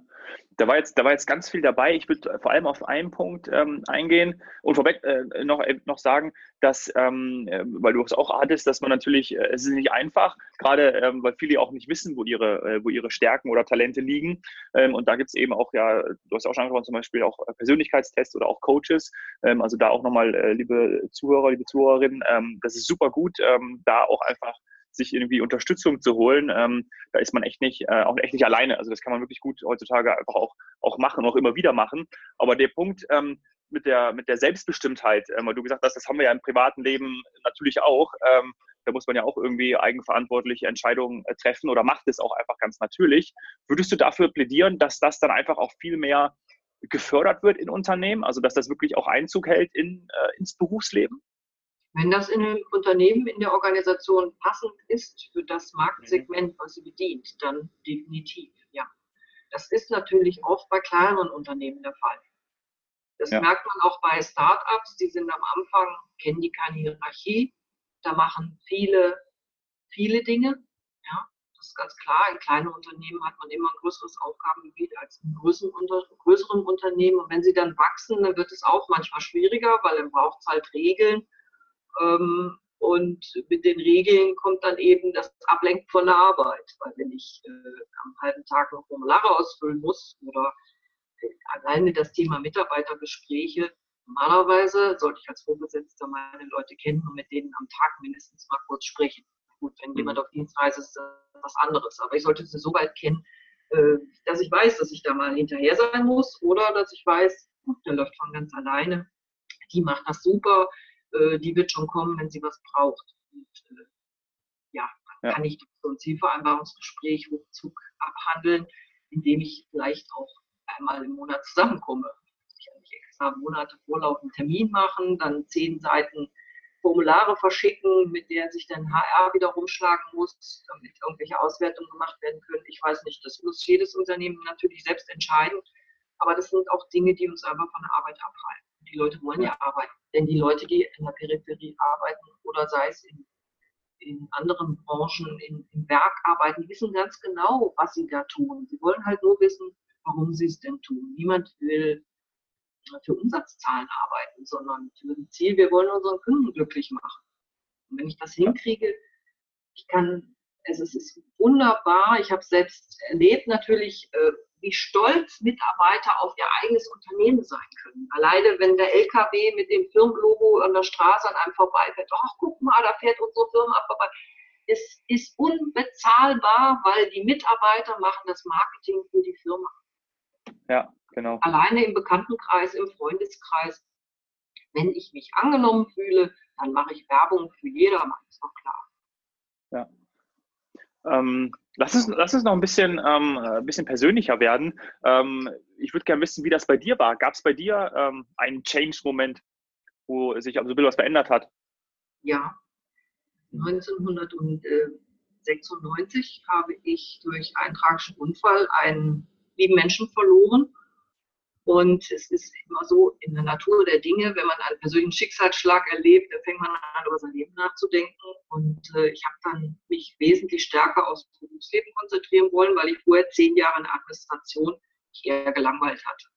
da war jetzt, da war jetzt ganz viel dabei. Ich würde vor allem auf einen Punkt ähm, eingehen und vorweg äh, noch, äh, noch sagen, dass, ähm, äh, weil du es auch hattest, dass man natürlich, äh, es ist nicht einfach, gerade ähm, weil viele auch nicht wissen, wo ihre, äh, wo ihre Stärken oder Talente liegen. Ähm, und da gibt es eben auch, ja, du hast auch schon angesprochen, zum Beispiel auch äh, Persönlichkeitstests oder auch Coaches. Ähm, also da auch nochmal, liebe Zuhörer, liebe Zuhörerinnen, ähm, das ist super gut, da auch einfach sich irgendwie Unterstützung zu holen, ähm, da ist man echt nicht, äh, auch echt nicht alleine. Also das kann man wirklich gut heutzutage einfach auch, auch machen, auch immer wieder machen. Aber der Punkt ähm, mit, der, mit der Selbstbestimmtheit, ähm, weil du gesagt hast, das haben wir ja im privaten Leben natürlich auch. Ähm, da muss man ja auch irgendwie eigenverantwortliche Entscheidungen äh, treffen oder macht es auch einfach ganz natürlich. Würdest du dafür plädieren, dass das dann einfach auch viel mehr gefördert wird in Unternehmen, also dass das wirklich auch Einzug hält in, äh, ins Berufsleben? Wenn das in einem Unternehmen, in der Organisation passend ist für das Marktsegment, was sie bedient, dann definitiv, ja. Das ist natürlich auch bei kleineren Unternehmen der Fall. Das ja. merkt man auch bei Startups, die sind am Anfang, kennen die keine Hierarchie, da machen viele, viele Dinge. Ja, das ist ganz klar. In kleinen Unternehmen hat man immer ein größeres Aufgabengebiet als in größeren, größeren Unternehmen. Und wenn sie dann wachsen, dann wird es auch manchmal schwieriger, weil dann braucht es halt Regeln ähm, und mit den Regeln kommt dann eben das Ablenken von der Arbeit. Weil wenn ich äh, am halben Tag noch Formulare ausfüllen muss oder äh, alleine das Thema Mitarbeitergespräche, normalerweise sollte ich als Vorgesetzter meine Leute kennen und mit denen am Tag mindestens mal kurz sprechen. Gut, wenn mhm. jemand auf Dienstreise ist, ist das was anderes. Aber ich sollte sie so weit kennen, äh, dass ich weiß, dass ich da mal hinterher sein muss oder dass ich weiß, der läuft von ganz alleine. Die macht das super äh, die wird schon kommen, wenn sie was braucht. Und, äh, ja, dann ja. kann ich so ein Zielvereinbarungsgespräch ruckzuck abhandeln, indem ich vielleicht auch einmal im Monat zusammenkomme. Ich kann nicht extra Monate Vorlauf einen Termin machen, dann zehn Seiten Formulare verschicken, mit denen sich dann HR wieder rumschlagen muss, damit irgendwelche Auswertungen gemacht werden können. Ich weiß nicht, das muss jedes Unternehmen natürlich selbst entscheiden. Aber das sind auch Dinge, die uns einfach von der Arbeit abhalten. Die Leute wollen ja arbeiten. Denn die Leute, die in der Peripherie arbeiten oder sei es in, in anderen Branchen, in, im Werk arbeiten, die wissen ganz genau, was sie da tun. Sie wollen halt nur wissen, warum sie es denn tun. Niemand will für Umsatzzahlen arbeiten, sondern für ein Ziel, wir wollen unseren Kunden glücklich machen. Und wenn ich das hinkriege, ich kann, es ist wunderbar, ich habe selbst erlebt natürlich, äh, wie stolz Mitarbeiter auf ihr eigenes Unternehmen sein können. Alleine, wenn der LKW mit dem Firmenlogo an der Straße an einem vorbeifährt, ach, guck mal, da fährt unsere Firma vorbei. Es ist unbezahlbar, weil die Mitarbeiter machen das Marketing für die Firma. Ja, genau. Alleine im Bekanntenkreis, im Freundeskreis. Wenn ich mich angenommen fühle, dann mache ich Werbung für jedermann, ist doch klar. Ja. Ähm, Lass es, lass es noch ein bisschen, ähm, ein äh, bisschen persönlicher werden. Ähm, ich würde gerne wissen, wie das bei dir war. Gab es bei dir ähm, einen Change-Moment, wo sich also ein bisschen was verändert hat? Ja, 1996 habe ich durch einen tragischen Unfall einen lieben Menschen verloren. Und es ist immer so in der Natur der Dinge, wenn man einen persönlichen Schicksalsschlag erlebt, dann fängt man an, über sein Leben nachzudenken. Und äh, ich habe dann mich wesentlich stärker aufs Berufsleben konzentrieren wollen, weil ich vorher zehn Jahre in der Administration eher gelangweilt hatte.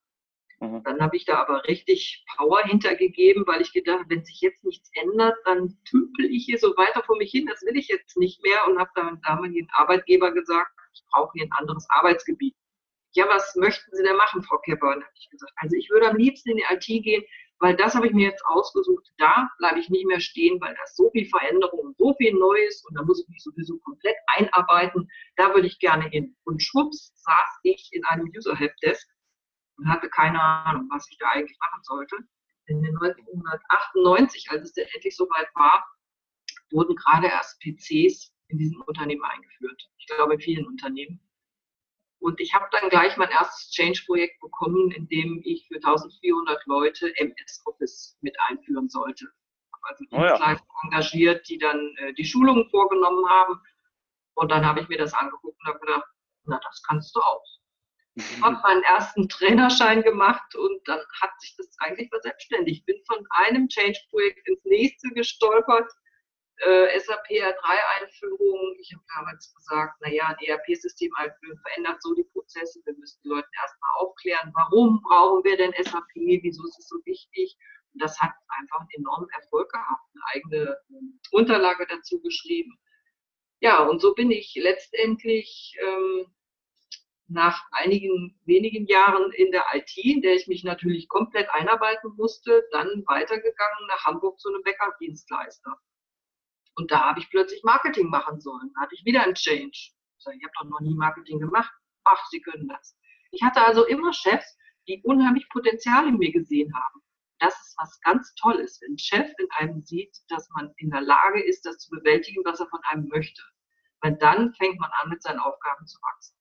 Mhm. Dann habe ich da aber richtig Power hintergegeben, weil ich gedacht, wenn sich jetzt nichts ändert, dann tümpel ich hier so weiter vor mich hin. Das will ich jetzt nicht mehr und habe dann damaligen Arbeitgeber gesagt, ich brauche hier ein anderes Arbeitsgebiet. Ja, was möchten Sie denn machen, Frau Kepper? habe ich gesagt, also ich würde am liebsten in die IT gehen, weil das habe ich mir jetzt ausgesucht. Da bleibe ich nicht mehr stehen, weil da ist so viel Veränderung, so viel Neues und da muss ich mich sowieso komplett einarbeiten. Da würde ich gerne hin. Und schwupps saß ich in einem User Helpdesk und hatte keine Ahnung, was ich da eigentlich machen sollte. In 1998, als es dann endlich soweit war, wurden gerade erst PCs in diesem Unternehmen eingeführt. Ich glaube, in vielen Unternehmen. Und ich habe dann gleich mein erstes Change-Projekt bekommen, in dem ich für 1400 Leute MS Office mit einführen sollte. Also Dienstleister oh ja. engagiert, die dann äh, die Schulungen vorgenommen haben. Und dann habe ich mir das angeguckt und habe gedacht, na, das kannst du auch. Ich habe meinen ersten Trainerschein gemacht und dann hat sich das eigentlich verselbstständigt. Ich bin von einem Change-Projekt ins nächste gestolpert äh, SAP R3-Einführung. Ich habe damals gesagt, naja, ein ERP-System verändert so die Prozesse. Wir müssen die Leute erstmal aufklären, warum brauchen wir denn SAP, wieso ist es so wichtig. Und das hat einfach einen enormen Erfolg gehabt, eine eigene ähm, Unterlage dazu geschrieben. Ja, und so bin ich letztendlich ähm, nach einigen wenigen Jahren in der IT, in der ich mich natürlich komplett einarbeiten musste, dann weitergegangen nach Hamburg zu einem Backup-Dienstleister. Und da habe ich plötzlich Marketing machen sollen. Da hatte ich wieder einen Change. Ich, sage, ich habe doch noch nie Marketing gemacht. Ach, Sie können das. Ich hatte also immer Chefs, die unheimlich Potenzial in mir gesehen haben. Das ist was ganz Tolles, wenn ein Chef in einem sieht, dass man in der Lage ist, das zu bewältigen, was er von einem möchte. Weil dann fängt man an, mit seinen Aufgaben zu wachsen.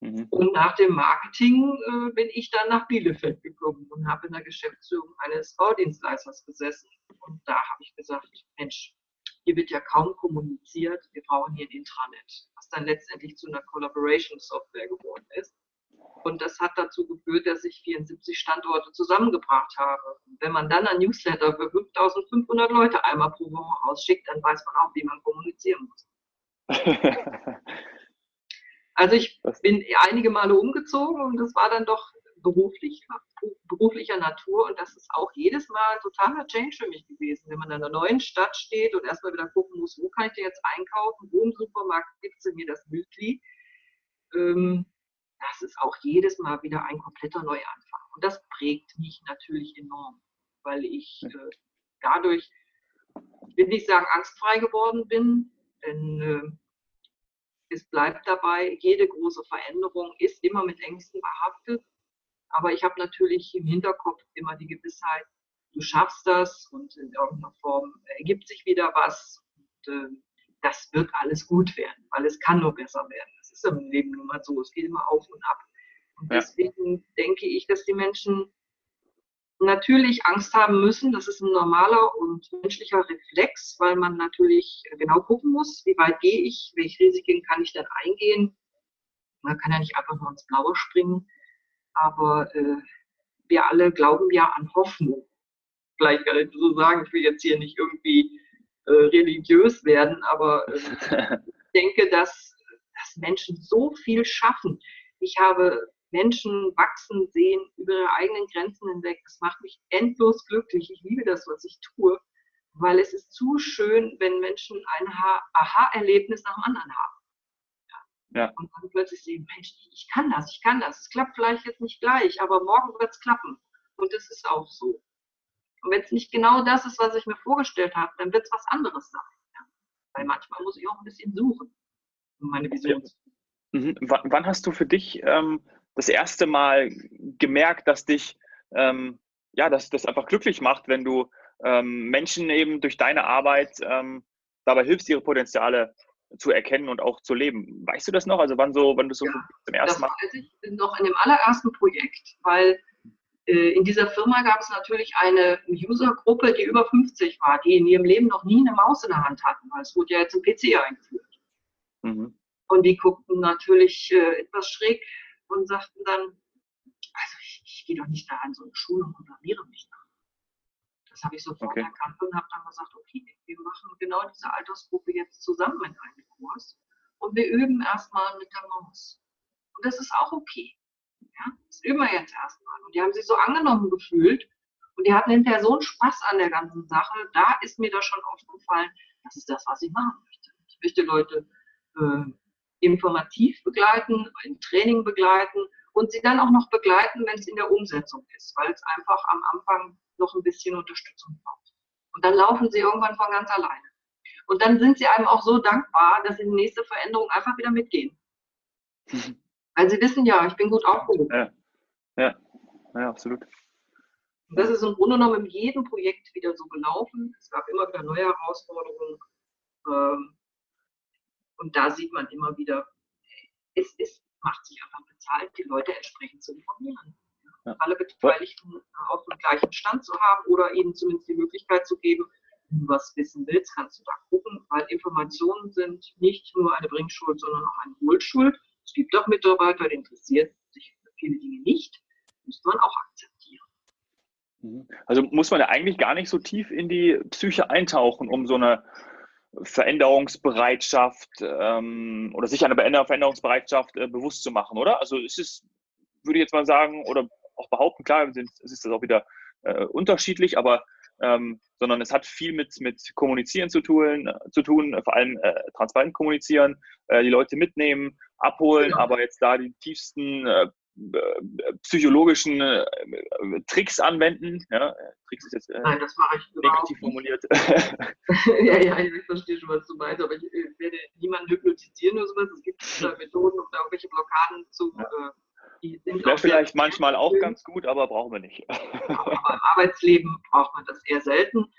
Mhm. Und nach dem Marketing äh, bin ich dann nach Bielefeld gekommen und habe in der Geschäftsführung eines Baudienstleisters gesessen. Und da habe ich gesagt, Mensch, hier wird ja kaum kommuniziert, wir brauchen hier ein Intranet, was dann letztendlich zu einer Collaboration-Software geworden ist. Und das hat dazu geführt, dass ich 74 Standorte zusammengebracht habe. Wenn man dann ein Newsletter für 5500 Leute einmal pro Woche ausschickt, dann weiß man auch, wie man kommunizieren muss. (laughs) also ich bin einige Male umgezogen und das war dann doch beruflich, beruflicher Natur. Und das ist auch jedes Mal ein totaler Change für mich gewesen, wenn man in einer neuen Stadt steht und erstmal wieder gucken muss, wo kann ich denn jetzt einkaufen, wo im Supermarkt gibt es mir das Müsli. Ähm, das ist auch jedes Mal wieder ein kompletter Neuanfang. Und das prägt mich natürlich enorm, weil ich äh, dadurch, ich will nicht sagen angstfrei geworden bin, denn äh, es bleibt dabei, jede große Veränderung ist immer mit Ängsten behaftet. Aber ich habe natürlich im Hinterkopf immer die Gewissheit, du schaffst das und in irgendeiner Form ergibt sich wieder was. Und, äh, das wird alles gut werden, weil es kann nur besser werden. Das ist im Leben nun mal so. Es geht immer auf und ab. Und deswegen ja. denke ich, dass die Menschen natürlich Angst haben müssen. Das ist ein normaler und menschlicher Reflex, weil man natürlich genau gucken muss, wie weit gehe ich, welche Risiken kann ich denn eingehen. Man kann ja nicht einfach nur ins Blaue springen. Aber äh, wir alle glauben ja an Hoffnung. Vielleicht kann ich so sagen, ich will jetzt hier nicht irgendwie äh, religiös werden, aber äh, (laughs) ich denke, dass, dass Menschen so viel schaffen. Ich habe Menschen wachsen sehen über ihre eigenen Grenzen hinweg. Das macht mich endlos glücklich. Ich liebe das, was ich tue, weil es ist zu schön, wenn Menschen ein Aha-Erlebnis nach dem anderen haben. Ja. Und dann plötzlich sehen, Mensch, ich kann das, ich kann das. Es klappt vielleicht jetzt nicht gleich, aber morgen wird es klappen. Und es ist auch so. Und wenn es nicht genau das ist, was ich mir vorgestellt habe, dann wird es was anderes sein. Ja. Weil manchmal muss ich auch ein bisschen suchen, um meine Vision zu mhm. Wann hast du für dich ähm, das erste Mal gemerkt, dass dich ähm, ja, dass das einfach glücklich macht, wenn du ähm, Menschen eben durch deine Arbeit ähm, dabei hilfst, ihre Potenziale zu erkennen und auch zu leben. Weißt du das noch? Also wann so, wann du so ja, zum ersten Mal? Das weiß ich noch in dem allerersten Projekt, weil äh, in dieser Firma gab es natürlich eine Usergruppe, die über 50 war, die in ihrem Leben noch nie eine Maus in der Hand hatten, weil es wurde ja jetzt ein PC eingeführt. Mhm. Und die guckten natürlich äh, etwas schräg und sagten dann, also ich, ich gehe doch nicht da an so eine Schule und programmiere mich da. Das habe ich sofort okay. erkannt und habe dann gesagt, okay, wir machen genau diese Altersgruppe jetzt zusammen in einem Kurs und wir üben erstmal mit der Maus. Und das ist auch okay. Ja? Das üben wir jetzt erstmal. Und die haben sich so angenommen gefühlt und die hatten hinterher so einen Spaß an der ganzen Sache. Da ist mir das schon aufgefallen, das ist das, was ich machen möchte. Ich möchte Leute äh, informativ begleiten, im Training begleiten und sie dann auch noch begleiten, wenn es in der Umsetzung ist, weil es einfach am Anfang noch ein bisschen Unterstützung braucht. Und dann laufen sie irgendwann von ganz alleine. Und dann sind sie einem auch so dankbar, dass sie die nächste Veränderung einfach wieder mitgehen. Mhm. Weil sie wissen ja, ich bin gut aufgehoben. Ja, ja, ja absolut. Und das ist im Grunde genommen in jedem Projekt wieder so gelaufen. Es gab immer wieder neue Herausforderungen. Ähm, und da sieht man immer wieder, es ist, macht sich einfach bezahlt, die Leute entsprechend zu informieren. Ja. Alle Beteiligten auf dem gleichen Stand zu haben oder ihnen zumindest die Möglichkeit zu geben, wenn du was wissen willst, kannst du da gucken, weil Informationen sind nicht nur eine Bringschuld, sondern auch eine Hohlschuld. Es gibt auch Mitarbeiter, die interessiert sich für viele Dinge nicht. Müsste man auch akzeptieren. Mhm. Also muss man ja eigentlich gar nicht so tief in die Psyche eintauchen, um so eine Veränderungsbereitschaft ähm, oder sich eine Veränderungsbereitschaft äh, bewusst zu machen, oder? Also es ist, würde ich jetzt mal sagen, oder auch behaupten, klar, es ist das auch wieder äh, unterschiedlich, aber ähm, sondern es hat viel mit, mit Kommunizieren zu tun, äh, zu tun vor allem äh, transparent kommunizieren, äh, die Leute mitnehmen, abholen, ja. aber jetzt da die tiefsten äh, äh, psychologischen äh, Tricks anwenden. Ja, Tricks ist jetzt äh, Nein, das mache ich negativ formuliert. (laughs) ja, ja, (laughs) ich verstehe schon, was du meinst, aber ich werde niemanden hypnotisieren oder sowas. Es gibt da (laughs) Methoden, um da irgendwelche Blockaden zu. Ja. Wäre vielleicht manchmal auch ganz gut, aber brauchen wir nicht. (laughs) aber im Arbeitsleben braucht man das eher selten.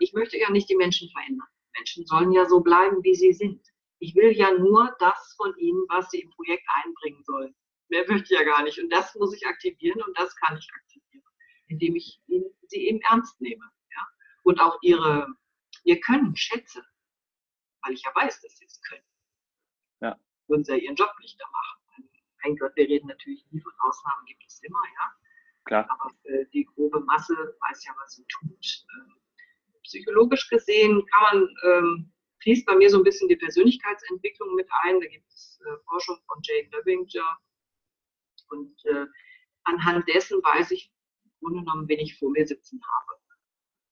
Ich möchte ja nicht die Menschen verändern. Menschen sollen ja so bleiben, wie sie sind. Ich will ja nur das von ihnen, was sie im Projekt einbringen sollen. Mehr möchte ich ja gar nicht. Und das muss ich aktivieren und das kann ich aktivieren, indem ich ihn, sie eben ernst nehme. Ja? Und auch ihre, ihr Können schätze, weil ich ja weiß, dass sie es können. Ja. Würden sie ja ihren Job nicht da machen. Mein Gott, wir reden natürlich nie von Ausnahmen, gibt es immer, ja. Klar. Aber äh, die grobe Masse weiß ja, was sie tut. Ähm, psychologisch gesehen kann man, ähm, fließt bei mir so ein bisschen die Persönlichkeitsentwicklung mit ein. Da gibt es äh, Forschung von Jane Levinger, und äh, anhand dessen weiß ich im Grunde genommen, wen ich vor mir sitzen habe.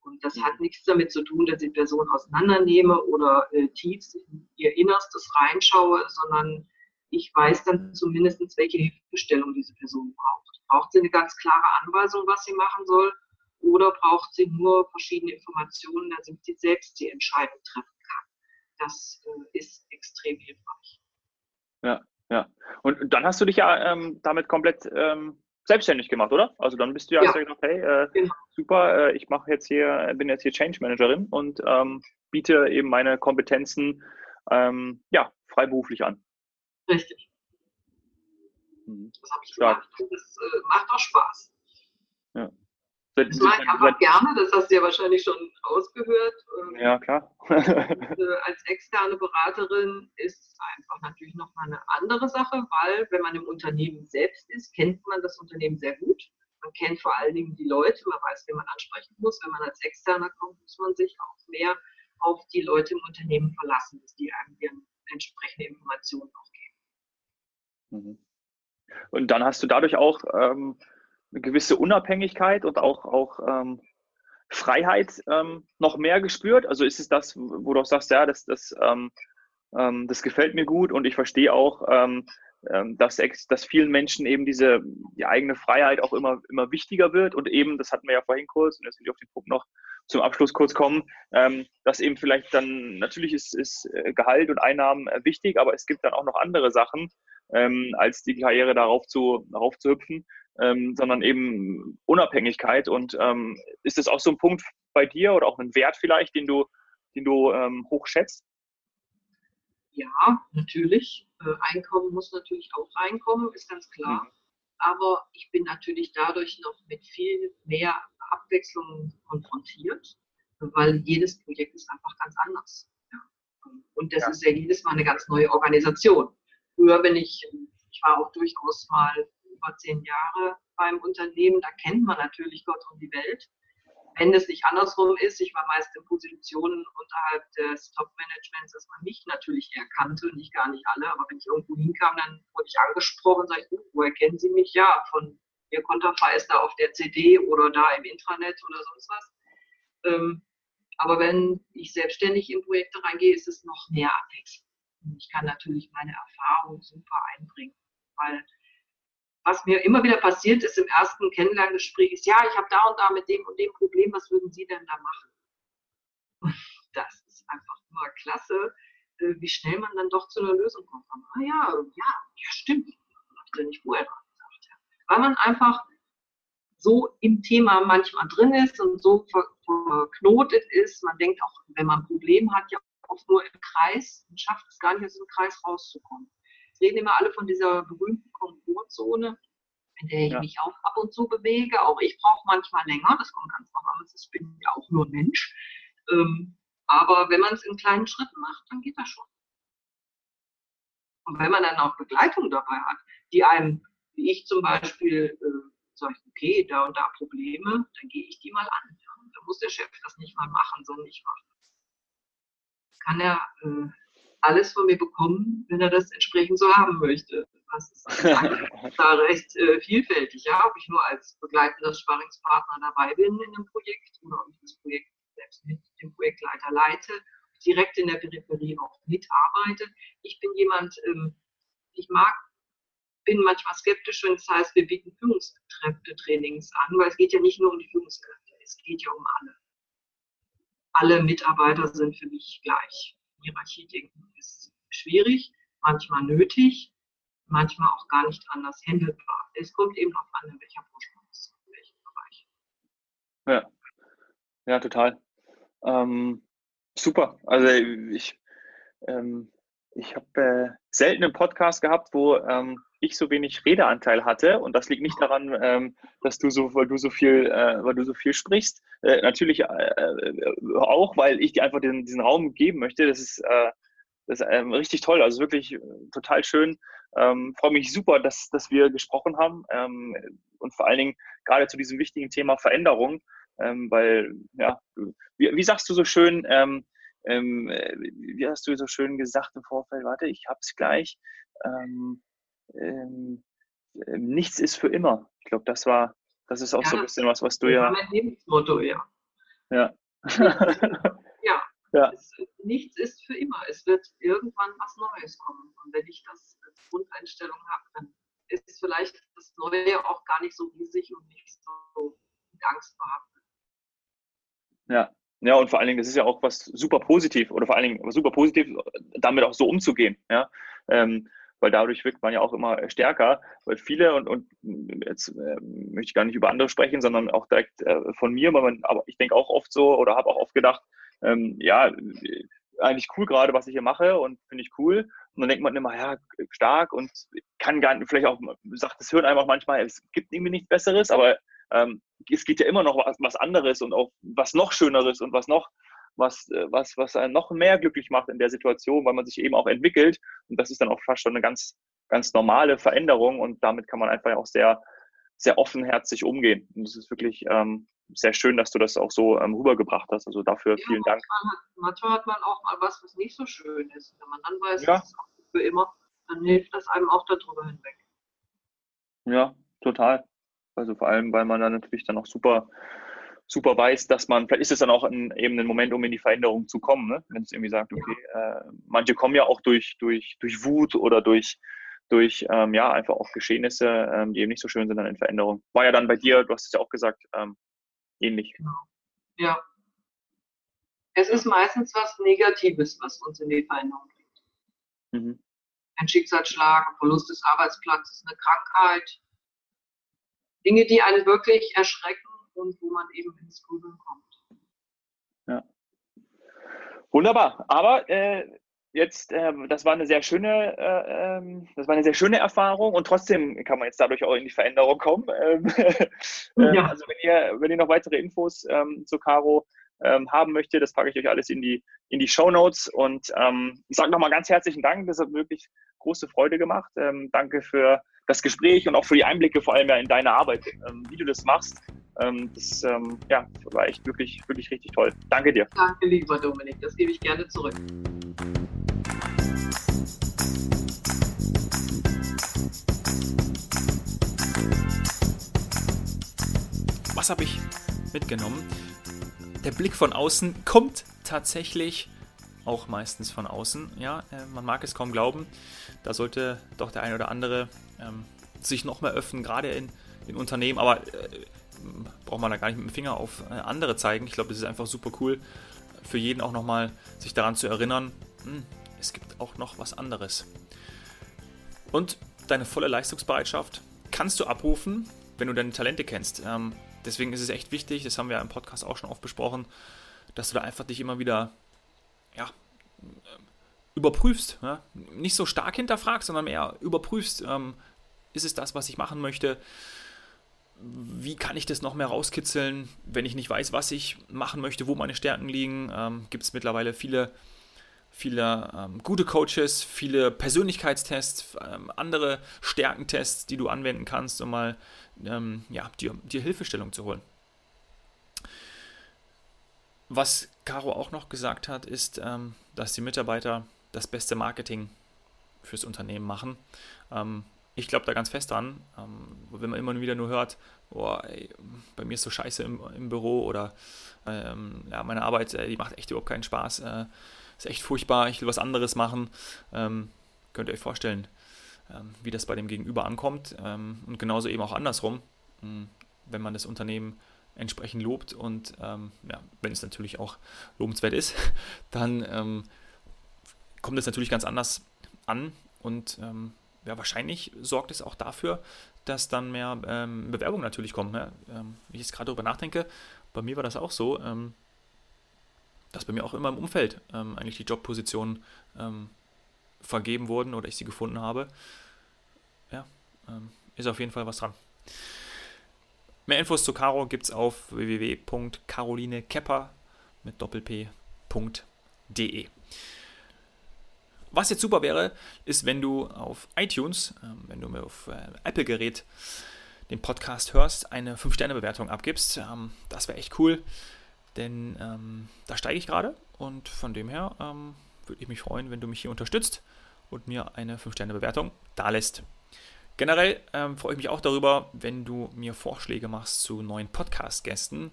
Und das hat nichts damit zu tun, dass ich die Person auseinandernehme oder äh, tief in ihr Innerstes reinschaue, sondern ich weiß dann zumindest, welche Hilfestellung diese Person braucht. Braucht sie eine ganz klare Anweisung, was sie machen soll, oder braucht sie nur verschiedene Informationen, damit sie selbst die Entscheidung treffen kann? Das äh, ist extrem hilfreich. Ja, ja. Und dann hast du dich ja ähm, damit komplett ähm, selbstständig gemacht, oder? Also dann bist du ja, ja. gesagt, hey, äh, genau. super, äh, ich mache jetzt hier, bin jetzt hier Change Managerin und ähm, biete eben meine Kompetenzen ähm, ja, freiberuflich an. Richtig. Mhm. Das habe ich Stark. gemacht. Das äh, macht auch Spaß. Ja. Das mache ich einfach gerne, das hast du ja wahrscheinlich schon rausgehört. Ähm, ja, klar. Äh, als externe Beraterin ist einfach natürlich nochmal eine andere Sache, weil wenn man im Unternehmen selbst ist, kennt man das Unternehmen sehr gut. Man kennt vor allen Dingen die Leute, man weiß, wen man ansprechen muss. Wenn man als Externer kommt, muss man sich auch mehr auf die Leute im Unternehmen verlassen, dass die einem die entsprechende Informationen auch. Und dann hast du dadurch auch ähm, eine gewisse Unabhängigkeit und auch, auch ähm, Freiheit ähm, noch mehr gespürt? Also ist es das, wo du auch sagst, ja, das, das, ähm, ähm das gefällt mir gut und ich verstehe auch, ähm, dass, dass vielen Menschen eben diese die eigene Freiheit auch immer, immer wichtiger wird und eben, das hatten wir ja vorhin kurz und jetzt will ich auf den Punkt noch zum Abschluss kurz kommen, dass eben vielleicht dann, natürlich ist, ist äh, Gehalt und Einnahmen äh, wichtig, aber es gibt dann auch noch andere Sachen, als die Karriere darauf zu, darauf zu hüpfen ähm, sondern eben Unabhängigkeit. Und ähm, ist das auch so ein Punkt bei dir oder auch ein Wert vielleicht, den du, den du ähm, hochschätzt? Ja, natürlich. Äh, Einkommen muss natürlich auch reinkommen, ist ganz klar. Mhm. Aber ich bin natürlich dadurch noch mit viel mehr Abwechslung konfrontiert, weil jedes Projekt ist einfach ganz anders. Und das ja. ist ja jedes Mal eine ganz neue Organisation. Früher bin ich, ich war auch durchaus mal über zehn Jahre beim Unternehmen, da kennt man natürlich Gott und die Welt. Wenn es nicht andersrum ist, ich war meist in Positionen unterhalb des Top-Managements, dass man mich natürlich erkannte, nicht gar nicht alle, aber wenn ich irgendwo hinkam, dann wurde ich angesprochen, sage ich, uh, woher kennen Sie mich? Ja, von Ihr Konterfei ist da auf der CD oder da im Intranet oder sonst was. Ähm, aber wenn ich selbstständig in Projekte reingehe, ist es noch mehr abwechselnd. Ich kann natürlich meine Erfahrung super einbringen, weil was mir immer wieder passiert ist im ersten Kennenlerngespräch, ist, ja, ich habe da und da mit dem und dem Problem, was würden Sie denn da machen? Und das ist einfach nur klasse, äh, wie schnell man dann doch zu einer Lösung kommt. Ah ja, ja, ja, stimmt. Habe ich nicht vorher dran. Ja. Weil man einfach so im Thema manchmal drin ist und so verknotet ist. Man denkt auch, wenn man ein Problem hat, ja oft nur im Kreis und schafft es gar nicht aus dem Kreis rauszukommen reden immer alle von dieser berühmten Komfortzone, in der ich ja. mich auch ab und zu bewege. Auch ich brauche manchmal länger, das kommt ganz normal, ich bin ja auch nur Mensch. Ähm, aber wenn man es in kleinen Schritten macht, dann geht das schon. Und wenn man dann auch Begleitung dabei hat, die einem, wie ich zum Beispiel, äh, sage okay, da und da Probleme, dann gehe ich die mal an. Da muss der Chef das nicht mal machen, sondern ich mache das. Kann er äh, alles von mir bekommen, wenn er das entsprechend so haben möchte. Das ist (laughs) da recht äh, vielfältig, ja, ob ich nur als begleitender Sparringspartner dabei bin in einem Projekt oder ob ich das Projekt selbst mit dem Projektleiter leite, direkt in der Peripherie auch mitarbeite. Ich bin jemand, ähm, ich mag, bin manchmal skeptisch, wenn es heißt, wir bieten Führungskräfte-Trainings an, weil es geht ja nicht nur um die Führungskräfte, es geht ja um alle. Alle Mitarbeiter sind für mich gleich. Hierarchiedenken ist schwierig, manchmal nötig, manchmal auch gar nicht anders handelbar. Es kommt eben darauf an, in welcher Forschung ist, in welchem Bereich. Ja, ja total. Ähm, super. Also ich, ähm, ich habe äh, selten einen Podcast gehabt, wo ähm, ich so wenig Redeanteil hatte. Und das liegt nicht daran, ähm, dass du so, weil du so viel, äh, weil du so viel sprichst. Äh, natürlich äh, äh auch, weil ich dir einfach den, diesen Raum geben möchte. Das ist, äh, das ist ähm, richtig toll. Also wirklich äh, total schön. Ähm, Freue mich super, dass, dass wir gesprochen haben. Ähm, und vor allen Dingen gerade zu diesem wichtigen Thema Veränderung. Ähm, weil, ja, wie, wie sagst du so schön, ähm, wie hast du so schön gesagt im Vorfeld, warte, ich hab's gleich. Ähm, ähm, ähm, nichts ist für immer. Ich glaube, das war, das ist auch ja, so ein bisschen was, was du ja. Mein Lebensmotto, ja. Ja. (laughs) ja. (laughs) ja. Es, nichts ist für immer. Es wird irgendwann was Neues kommen. Und wenn ich das als Grundeinstellung habe, dann ist vielleicht das Neue auch gar nicht so riesig und nicht so mit Angst behaftet. Ja, ja, und vor allen Dingen, das ist ja auch was super positiv oder vor allen Dingen was super positiv, damit auch so umzugehen. Ja, ähm, weil dadurch wirkt man ja auch immer stärker, weil viele und, und jetzt äh, möchte ich gar nicht über andere sprechen, sondern auch direkt äh, von mir, man, aber ich denke auch oft so oder habe auch oft gedacht, ähm, ja, eigentlich cool gerade, was ich hier mache und finde ich cool. Und dann denkt man immer, ja, stark und kann gar nicht, vielleicht auch, sagt das Hirn einfach manchmal, es gibt irgendwie nichts Besseres, aber ähm, es geht ja immer noch was, was anderes und auch was noch Schöneres und was noch was, äh, was, was einen noch mehr glücklich macht in der Situation, weil man sich eben auch entwickelt. Und das ist dann auch fast schon eine ganz, ganz normale Veränderung und damit kann man einfach auch sehr, sehr offenherzig umgehen. Und es ist wirklich ähm, sehr schön, dass du das auch so ähm, rübergebracht hast. Also dafür ja, vielen Dank. Manchmal hat, manchmal hat, man auch mal was, was nicht so schön ist. Wenn man dann weiß, ja. das ist auch für immer, dann hilft das einem auch darüber hinweg. Ja, total. Also vor allem, weil man dann natürlich dann auch super super weiß, dass man, vielleicht ist es dann auch ein, eben ein Moment, um in die Veränderung zu kommen, ne? wenn es irgendwie sagt, okay, äh, manche kommen ja auch durch, durch, durch Wut oder durch, durch ähm, ja, einfach auch Geschehnisse, ähm, die eben nicht so schön sind, dann in Veränderung. War ja dann bei dir, du hast es ja auch gesagt, ähm, ähnlich. Genau. Ja. Es ist meistens was Negatives, was uns in die Veränderung bringt. Mhm. Ein Schicksalsschlag, ein Verlust des Arbeitsplatzes, eine Krankheit. Dinge, die einen wirklich erschrecken und wo man eben ins Grübeln kommt. Ja. Wunderbar. Aber äh, jetzt, äh, das war eine sehr schöne, äh, ähm, das war eine sehr schöne Erfahrung und trotzdem kann man jetzt dadurch auch in die Veränderung kommen. (laughs) Ähm, ja. Also wenn ihr, wenn ihr noch weitere Infos ähm, zu Caro ähm, haben möchte. Das packe ich euch alles in die, in die Show Notes. Und ähm, ich sage nochmal ganz herzlichen Dank. Das hat wirklich große Freude gemacht. Ähm, danke für das Gespräch und auch für die Einblicke, vor allem ja in deine Arbeit, ähm, wie du das machst. Ähm, das ähm, ja, war echt wirklich, wirklich richtig toll. Danke dir. Danke, lieber Dominik. Das gebe ich gerne zurück. Was habe ich mitgenommen? Der Blick von außen kommt tatsächlich auch meistens von außen. Ja, äh, man mag es kaum glauben. Da sollte doch der eine oder andere ähm, sich noch mehr öffnen, gerade in, in Unternehmen. Aber äh, braucht man da gar nicht mit dem Finger auf äh, andere zeigen. Ich glaube, das ist einfach super cool für jeden auch nochmal sich daran zu erinnern, hm, es gibt auch noch was anderes. Und deine volle Leistungsbereitschaft kannst du abrufen, wenn du deine Talente kennst. Ähm, deswegen ist es echt wichtig, das haben wir im Podcast auch schon oft besprochen, dass du da einfach dich immer wieder ja, überprüfst. Ja? Nicht so stark hinterfragst, sondern mehr überprüfst, ähm, ist es das, was ich machen möchte? Wie kann ich das noch mehr rauskitzeln, wenn ich nicht weiß, was ich machen möchte, wo meine Stärken liegen? Ähm, Gibt es mittlerweile viele, viele ähm, gute Coaches, viele Persönlichkeitstests, ähm, andere Stärkentests, die du anwenden kannst, um mal ähm, ja, dir, dir Hilfestellung zu holen. Was Caro auch noch gesagt hat, ist, ähm, dass die Mitarbeiter das beste Marketing fürs Unternehmen machen. Ähm, ich glaube da ganz fest dran, ähm, wenn man immer wieder nur hört, oh, ey, bei mir ist so scheiße im, im Büro oder ja, meine Arbeit, äh, die macht echt überhaupt keinen Spaß, äh, ist echt furchtbar, ich will was anderes machen. Ähm, könnt ihr euch vorstellen, ähm, wie das bei dem Gegenüber ankommt ähm, und genauso eben auch andersrum, hm, wenn man das Unternehmen entsprechend lobt und ähm, ja, wenn es natürlich auch lobenswert ist, (laughs) dann ähm, kommt es natürlich ganz anders an und ja, wahrscheinlich sorgt es auch dafür, dass dann mehr ähm, Bewerbungen natürlich kommen. Ja? Ähm, wenn ich jetzt gerade darüber nachdenke, bei mir war das auch so, ähm, dass bei mir auch immer im Umfeld eigentlich die Jobpositionen vergeben wurden oder ich sie gefunden habe. Ja, ist auf jeden Fall was dran. Mehr Infos zu Caro gibt es auf www.carolinekepper mit doppelp.de. Was jetzt super wäre, ist, wenn du auf iTunes, ähm, wenn du mir auf äh, Apple-Gerät den Podcast hörst, eine 5-Sterne-Bewertung abgibst. Ähm, das wäre echt cool, denn ähm, da steige ich gerade und von dem her ähm, würde ich mich freuen, wenn du mich hier unterstützt und mir eine 5-Sterne-Bewertung da lässt. Generell ähm, freue ich mich auch darüber, wenn du mir Vorschläge machst zu neuen Podcast-Gästen.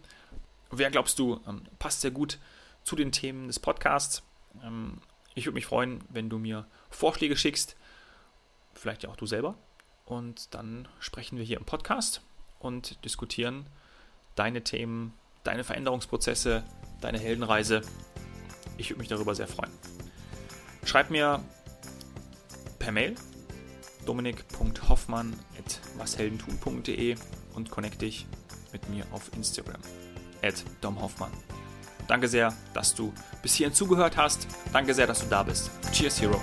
Wer glaubst du, ähm, passt sehr gut zu den Themen des Podcasts? Ähm, ich würde mich freuen, wenn du mir Vorschläge schickst, vielleicht ja auch du selber. Und dann sprechen wir hier im Podcast und diskutieren deine Themen, deine Veränderungsprozesse, deine Heldenreise. Ich würde mich darüber sehr freuen. Schreib mir per Mail dominik.hoffmann.washeldentun.de und connect dich mit mir auf Instagram. At domhoffmann. Danke sehr, dass du bis hierhin zugehört hast. Danke sehr, dass du da bist. Cheers, Hero.